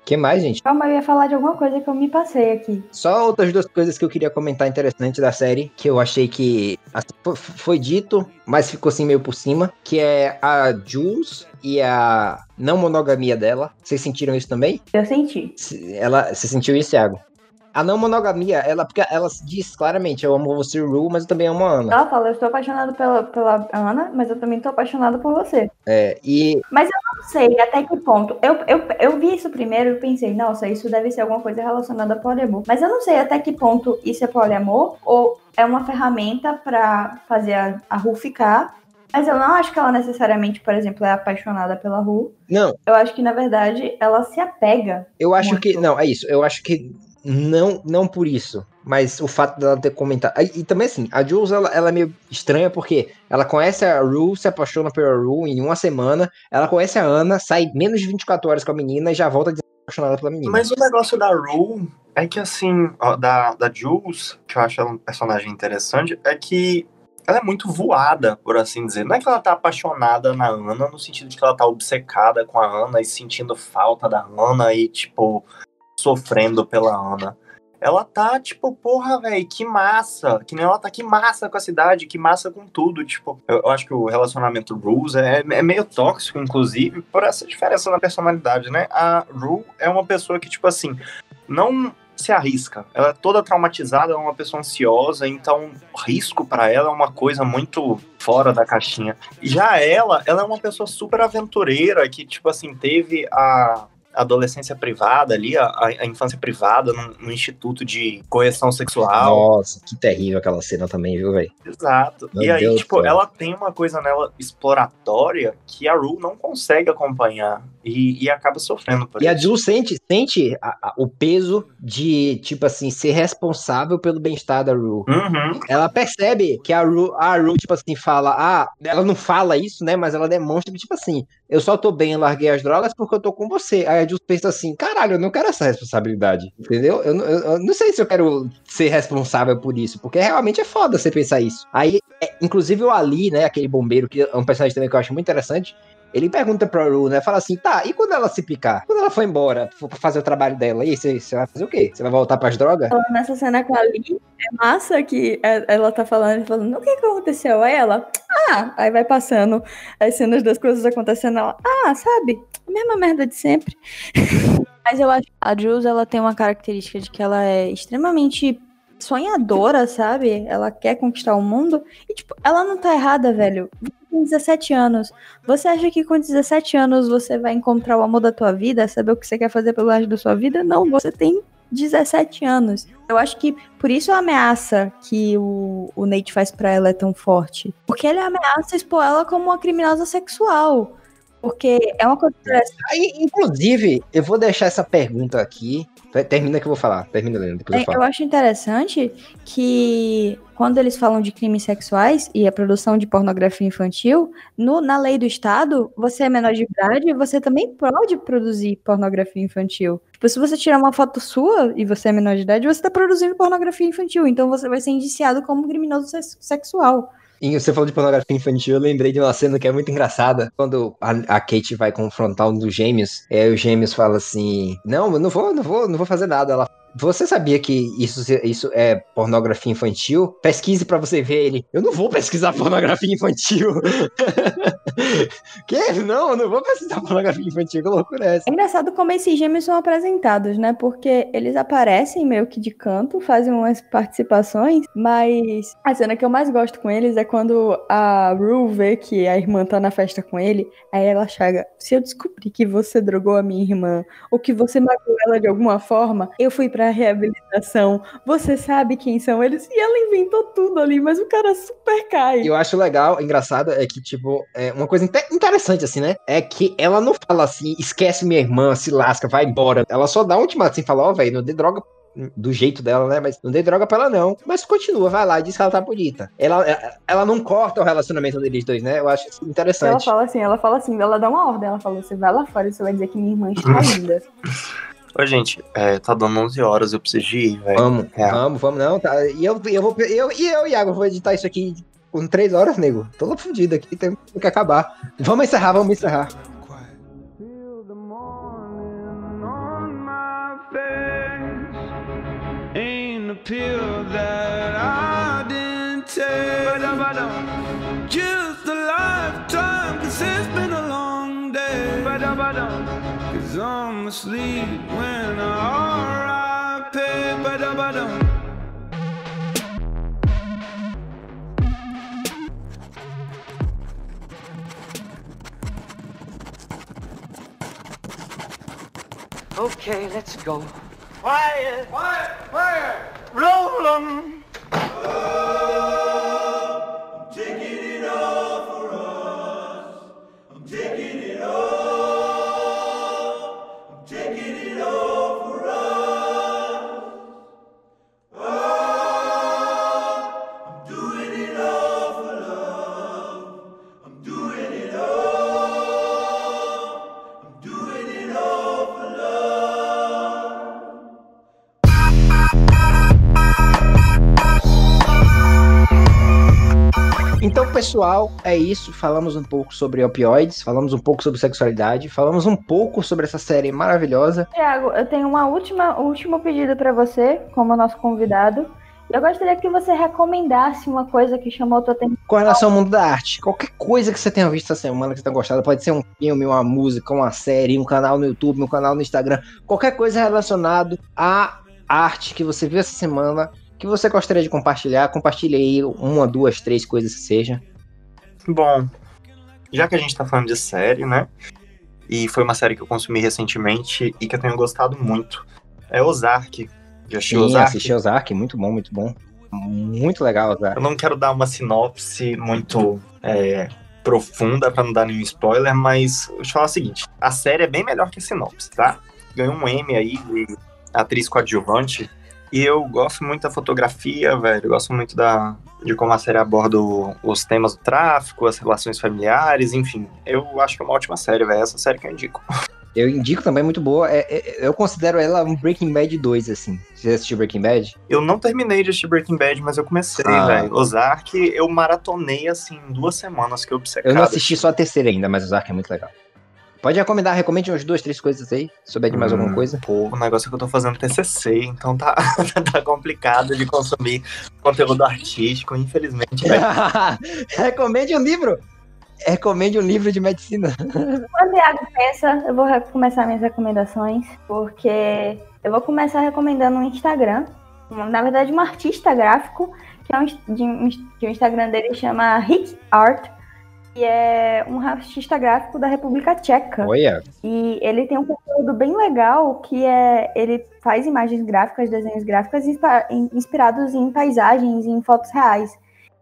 Que mais, gente? Calma, eu ia falar de alguma coisa que eu me passei aqui. Só outras duas coisas que eu queria comentar interessante da série, que eu achei que fo- foi dito, mas ficou assim meio por cima, que é a Jules e a não monogamia dela. Vocês sentiram isso também? Eu senti. Se- Ela, você sentiu isso, Thiago? A não monogamia, ela, porque ela diz claramente, eu amo você, Ru, mas eu também amo a Ana. Ela fala, eu estou apaixonado pela, pela Ana, mas eu também estou apaixonada por você. É, e Não sei até que ponto. Eu, eu, eu vi isso primeiro e pensei, nossa, isso deve ser alguma coisa relacionada a poliamor. Mas eu não sei até que ponto isso é poliamor ou é uma ferramenta pra fazer a, a Ru ficar. Mas eu não acho que ela necessariamente, por exemplo, é apaixonada pela Ru. não, Eu acho que, na verdade, ela se apega. eu acho Muito. que. Não, é isso. Eu acho que não, não por isso. Mas o fato dela ter comentado. E, e também assim, a Jules ela, ela é meio estranha porque ela conhece a Ru, se apaixona pela Ru em uma semana. Ela conhece a Ana, sai menos de 24 horas com a menina e já volta apaixonada pela menina. Mas o negócio da Rue é que, assim, ó, da, da Jules, que eu acho ela um personagem interessante, é que ela é muito voada, por assim dizer. Não é que ela tá apaixonada na Ana, no sentido de que ela tá obcecada com a Ana e sentindo falta da Ana e, tipo, sofrendo pela Ana. Ela tá, tipo, porra, velho, que massa. Que nem ela tá, que massa com a cidade, que massa com tudo. Tipo, eu, eu acho que o relacionamento Rules é, é meio tóxico, inclusive, por essa diferença na personalidade, né? A Ru é uma pessoa que, tipo assim, não se arrisca. Ela é toda traumatizada, ela é uma pessoa ansiosa, então risco pra ela é uma coisa muito fora da caixinha. Já ela, ela é uma pessoa super aventureira que, tipo assim, teve a adolescência privada ali, a, a infância privada, num, instituto de correção sexual. Nossa, que terrível aquela cena também, viu, velho? Exato. Meu e aí, Deus tipo, ela tem uma coisa nela exploratória que a Ru não consegue acompanhar. E, e acaba sofrendo por e isso. a Jill sente, sente a, a, o peso de, tipo assim, ser responsável pelo bem-estar da Ru. Uhum. Ela percebe que a Ru, a Ru, tipo assim, fala, ah, ela não fala isso, né, mas ela demonstra que, tipo assim, eu só tô bem, larguei as drogas porque eu tô com você. Aí a Jules pensa assim, caralho, eu não quero essa responsabilidade, entendeu? Eu, eu, eu, não sei se eu quero ser responsável por isso, porque realmente é foda você pensar isso. Aí, é, inclusive o Ali, né, aquele bombeiro, que é um personagem também que eu acho muito interessante, ele pergunta pra Ru, né? Fala assim, tá, e quando ela se picar? Quando ela for embora, for fazer o trabalho dela, aí você, vai fazer o quê? Você vai voltar pras drogas? Nessa cena com a Lee, é massa que é, ela tá falando, falando, o que aconteceu? Aí ela, ah, aí vai passando as cenas das coisas acontecendo, ela, ah, sabe, a mesma merda de sempre. Mas eu acho que a Jules, ela tem uma característica de que ela é extremamente sonhadora, sabe? Ela quer conquistar o mundo. E, tipo, ela não tá errada, velho. Tem 17 anos. Você acha que com 17 anos você vai encontrar o amor da tua vida? Saber o que você quer fazer pelo resto da sua vida? Não, você tem 17 anos. Eu acho que por isso a ameaça que o, o Nate faz para ela é tão forte. Porque ele ameaça expor ela como uma criminosa sexual. Porque é uma coisa. Aí, inclusive, eu vou deixar essa pergunta aqui. Termina que eu vou falar. Termina, Helena, depois eu é, falo. Eu acho interessante que quando eles falam de crimes sexuais e a produção de pornografia infantil, no, na lei do Estado, você é menor de idade, você também pode produzir pornografia infantil. Tipo, se você tirar uma foto sua e você é menor de idade, você está produzindo pornografia infantil. Então você vai ser indiciado como criminoso sexual. E você falou de pornografia infantil, eu lembrei de uma cena que é muito engraçada. Quando a, a Kate vai confrontar um dos gêmeos, é, os gêmeos falam assim: Não, não vou, não vou, não vou fazer nada. Ela você sabia que isso, isso é pornografia infantil? Pesquise para você ver ele. Eu não vou pesquisar pornografia infantil. que? Não, eu não vou pesquisar pornografia infantil. Que loucura é essa? É engraçado como esses gêmeos são apresentados, né? Porque eles aparecem meio que de canto, fazem umas participações, mas a cena que eu mais gosto com eles é quando a Rue vê que a irmã tá na festa com ele, aí ela chega, se eu descobrir que você drogou a minha irmã, ou que você magoou ela de alguma forma, eu fui pra para reabilitação. Você sabe quem são eles? E ela inventou tudo ali, mas o cara super cai. Eu acho legal, engraçado, é que, tipo, é uma coisa interessante, assim, né? É que ela não fala assim, esquece minha irmã, se lasca, vai embora. Ela só dá um ultimato assim, fala, ó, oh, velho, não dê droga do jeito dela, né? Mas não dei droga pra ela, não. Mas continua, vai lá e diz que ela tá bonita. Ela, ela não corta o relacionamento deles dois, né? Eu acho interessante. Ela fala assim, ela fala assim, ela dá uma ordem, ela fala, você vai lá fora e você vai dizer que minha irmã está linda. Ô, gente, é, tá dando 11 horas, eu preciso ir, velho. Vamos, é. vamos, vamos, não. Tá. E eu, eu vou. Eu, e eu, Iago, vou editar isso aqui com 3 horas, nego. Tô fudido aqui, tem que acabar. Vamos encerrar, vamos encerrar. pill that I didn't take. Just a lifetime, cause it's been a day. Cause I'm asleep when I R.I.P. Okay, let's go. Quiet! Quiet! Quiet! Roll 'em! Oh, I'm taking it all for us. I'm taking pessoal, é isso. Falamos um pouco sobre opioides, falamos um pouco sobre sexualidade, falamos um pouco sobre essa série maravilhosa. Tiago, eu tenho uma última, um último pedido para você, como nosso convidado. Eu gostaria que você recomendasse uma coisa que chamou a tua atenção. Com relação ao mundo da arte, qualquer coisa que você tenha visto essa semana que você tenha gostado, pode ser um filme, uma música, uma série, um canal no YouTube, um canal no Instagram, qualquer coisa relacionado à arte que você viu essa semana, que você gostaria de compartilhar, compartilhe aí uma, duas, três coisas que seja. Bom, já que a gente tá falando de série, né? e foi uma série que eu consumi recentemente e que eu tenho gostado muito. É Ozark. Já assistiu Sim, Ozark? assisti Ozark, muito bom, muito bom. Muito legal, Ozark. Eu não quero dar uma sinopse muito é, profunda pra não dar nenhum spoiler, mas eu te falar o seguinte: a série é bem melhor que a sinopse, tá? Ganhou um M aí de atriz coadjuvante. E eu gosto muito da fotografia, velho. Eu gosto muito da, de como a série aborda os temas do tráfico, as relações familiares, enfim. Eu acho que é uma ótima série, velho. Essa série que eu indico. Eu indico também, muito boa. É- é- eu considero ela um Breaking Bad 2, assim. Você assistiu Breaking Bad? Eu não terminei de assistir Breaking Bad, mas eu comecei, Ah. velho. Ozark, eu maratonei, assim, duas semanas que eu obcecado. Eu não assisti só a terceira ainda, mas Ozark é muito legal. Pode recomendar, recomende umas duas, três coisas aí. Se souber de mais Hum. alguma coisa. Pô, o negócio é que eu tô fazendo TCC, então tá, tá complicado de consumir conteúdo artístico, infelizmente. recomende um livro. Recomende um livro de medicina. Quando o Iago pensa, eu vou começar minhas recomendações, porque eu vou começar recomendando um Instagram, na verdade, um artista gráfico, que é um, de um o Instagram dele chama Rick Art, que é um artista gráfico da República Tcheca. Olha, E ele tem um conteúdo bem legal que é ele faz imagens gráficas, desenhos gráficos inspirados em paisagens e em fotos reais.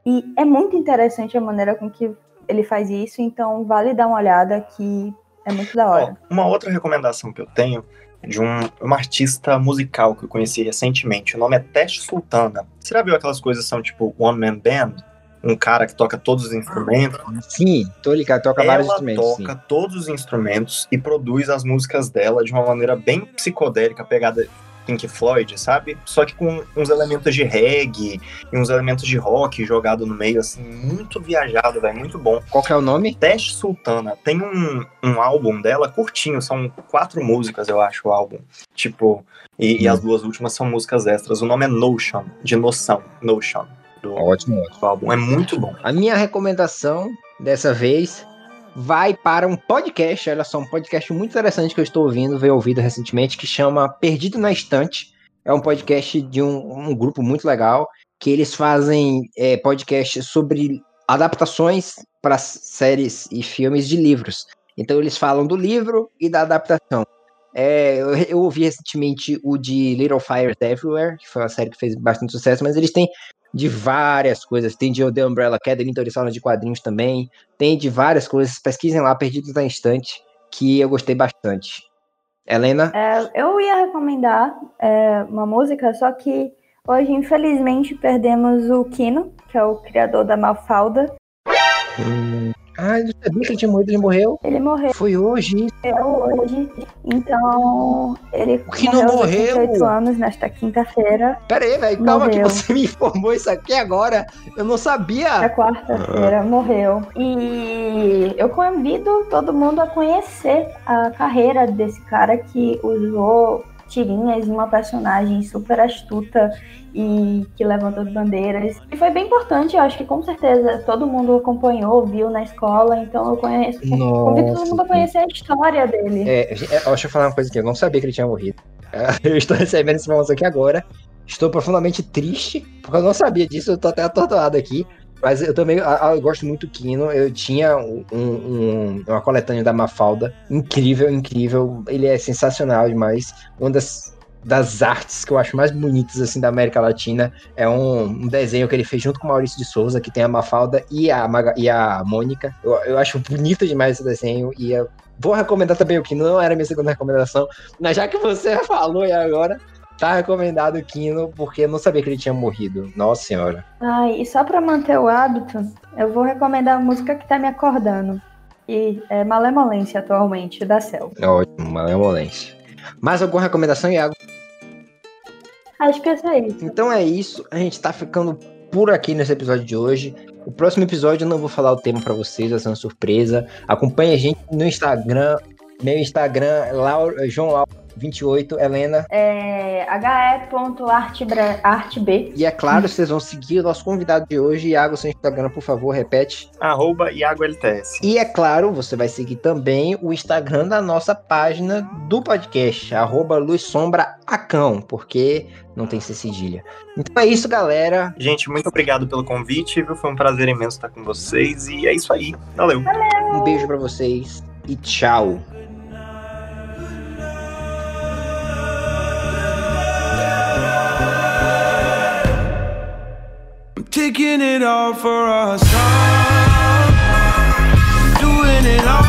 E é muito interessante a maneira com que ele faz isso, então vale dar uma olhada que é muito da Ó, hora. uma outra recomendação que eu tenho é de um, uma artista musical que eu conheci recentemente. O nome é Teste Sultana. Você já viu aquelas coisas que são tipo One Man Band? Um cara que toca todos os instrumentos. sim, tô ligado, toca vários Ela instrumentos. toca Sim. todos os instrumentos e produz as músicas dela de uma maneira bem psicodélica, pegada Pink Floyd, sabe? Só que com uns elementos de reggae e uns elementos de rock jogado no meio, assim, muito viajado, velho, muito bom. Qual que é o nome? Teste Sultana tem um, um álbum dela curtinho, são quatro músicas, eu acho, o álbum. Tipo, e, e Hum. as duas últimas são músicas extras. O nome é Notion, de noção, Notion, do, Ótimo, ótimo. do álbum. É muito bom. A minha recomendação dessa vez vai para um podcast. Olha só, um podcast muito interessante que eu estou ouvindo, veio ouvido recentemente, que chama Perdido na Estante. É um podcast de um, um grupo muito legal, que eles fazem é, podcast sobre adaptações para séries e filmes de livros. Então eles falam do livro e da adaptação. É, eu, eu ouvi recentemente o de Little Fires Everywhere, que foi uma série que fez bastante sucesso, mas eles têm de várias coisas. Tem de The Umbrella Academy, então eles falam de quadrinhos também. Tem de várias coisas. Pesquisem lá, Perdidos na Instante, que eu gostei bastante. Helena? É, eu ia recomendar é, uma música, só que hoje, infelizmente, perdemos o Kino, que é o criador da Mafalda. Hum... Ah, eu sabia que ele tinha morrido, ele morreu. Ele morreu Foi hoje. hoje, então ele O Kino morreu aos morreu? 28 anos nesta quinta-feira. Pera aí, velho. Calma que você me informou isso aqui agora. Eu não Na sabia. quarta-feira morreu. E eu convido todo mundo a conhecer a carreira desse cara que usou tirinhas em uma personagem super astuta e que levanta as bandeiras. E foi bem importante, eu acho que com certeza todo mundo acompanhou, viu na escola, então eu conheço. convido todo mundo a conhecer a história dele. É, deixa eu falar uma coisa aqui. Eu não sabia que ele tinha morrido. Eu estou recebendo essa informação aqui agora. Estou profundamente triste, porque eu não sabia disso. Eu tô até atordoado aqui. Mas eu também ah, eu gosto muito do Kino. Eu tinha um- um- uma coletânea da Mafalda. Incrível, incrível. Ele é sensacional demais. Uma das, das artes que eu acho mais bonitas assim da América Latina é um, um desenho que ele fez junto com Maurício de Souza, que tem a Mafalda e a, Maga- e a Mônica. Eu, eu acho bonito demais esse desenho. E eu vou recomendar também o Kino. Não era minha segunda recomendação. Mas já que você falou aí agora, tá recomendado o Kino, porque eu não sabia que ele tinha morrido. Nossa senhora. Ai, e só pra manter o hábito, eu vou recomendar a música que tá me acordando. E é Malemolência atualmente, da Cell. É ótimo, malemolência. Mais alguma recomendação, Iago? Acho que é isso aí. Então é isso. A gente tá ficando por aqui nesse episódio de hoje. O próximo episódio eu não vou falar o tema pra vocês, vai ser uma surpresa. Acompanhe a gente no Instagram. Meu Instagram Laura, João Laura 28, Helena. É he.artb. E é claro, vocês vão seguir o nosso convidado de hoje. Iago, seu Instagram, por favor, repete. Arroba IagoLTS. E é claro, você vai seguir também o Instagram da nossa página do podcast, arroba Luz Sombra Acão, porque não tem ser cedilha. Então é isso, galera. Gente, muito obrigado pelo convite, viu? Foi um prazer imenso estar com vocês e é isso aí. Valeu. Um beijo pra vocês e tchau. Risking it all for a song. Doing it all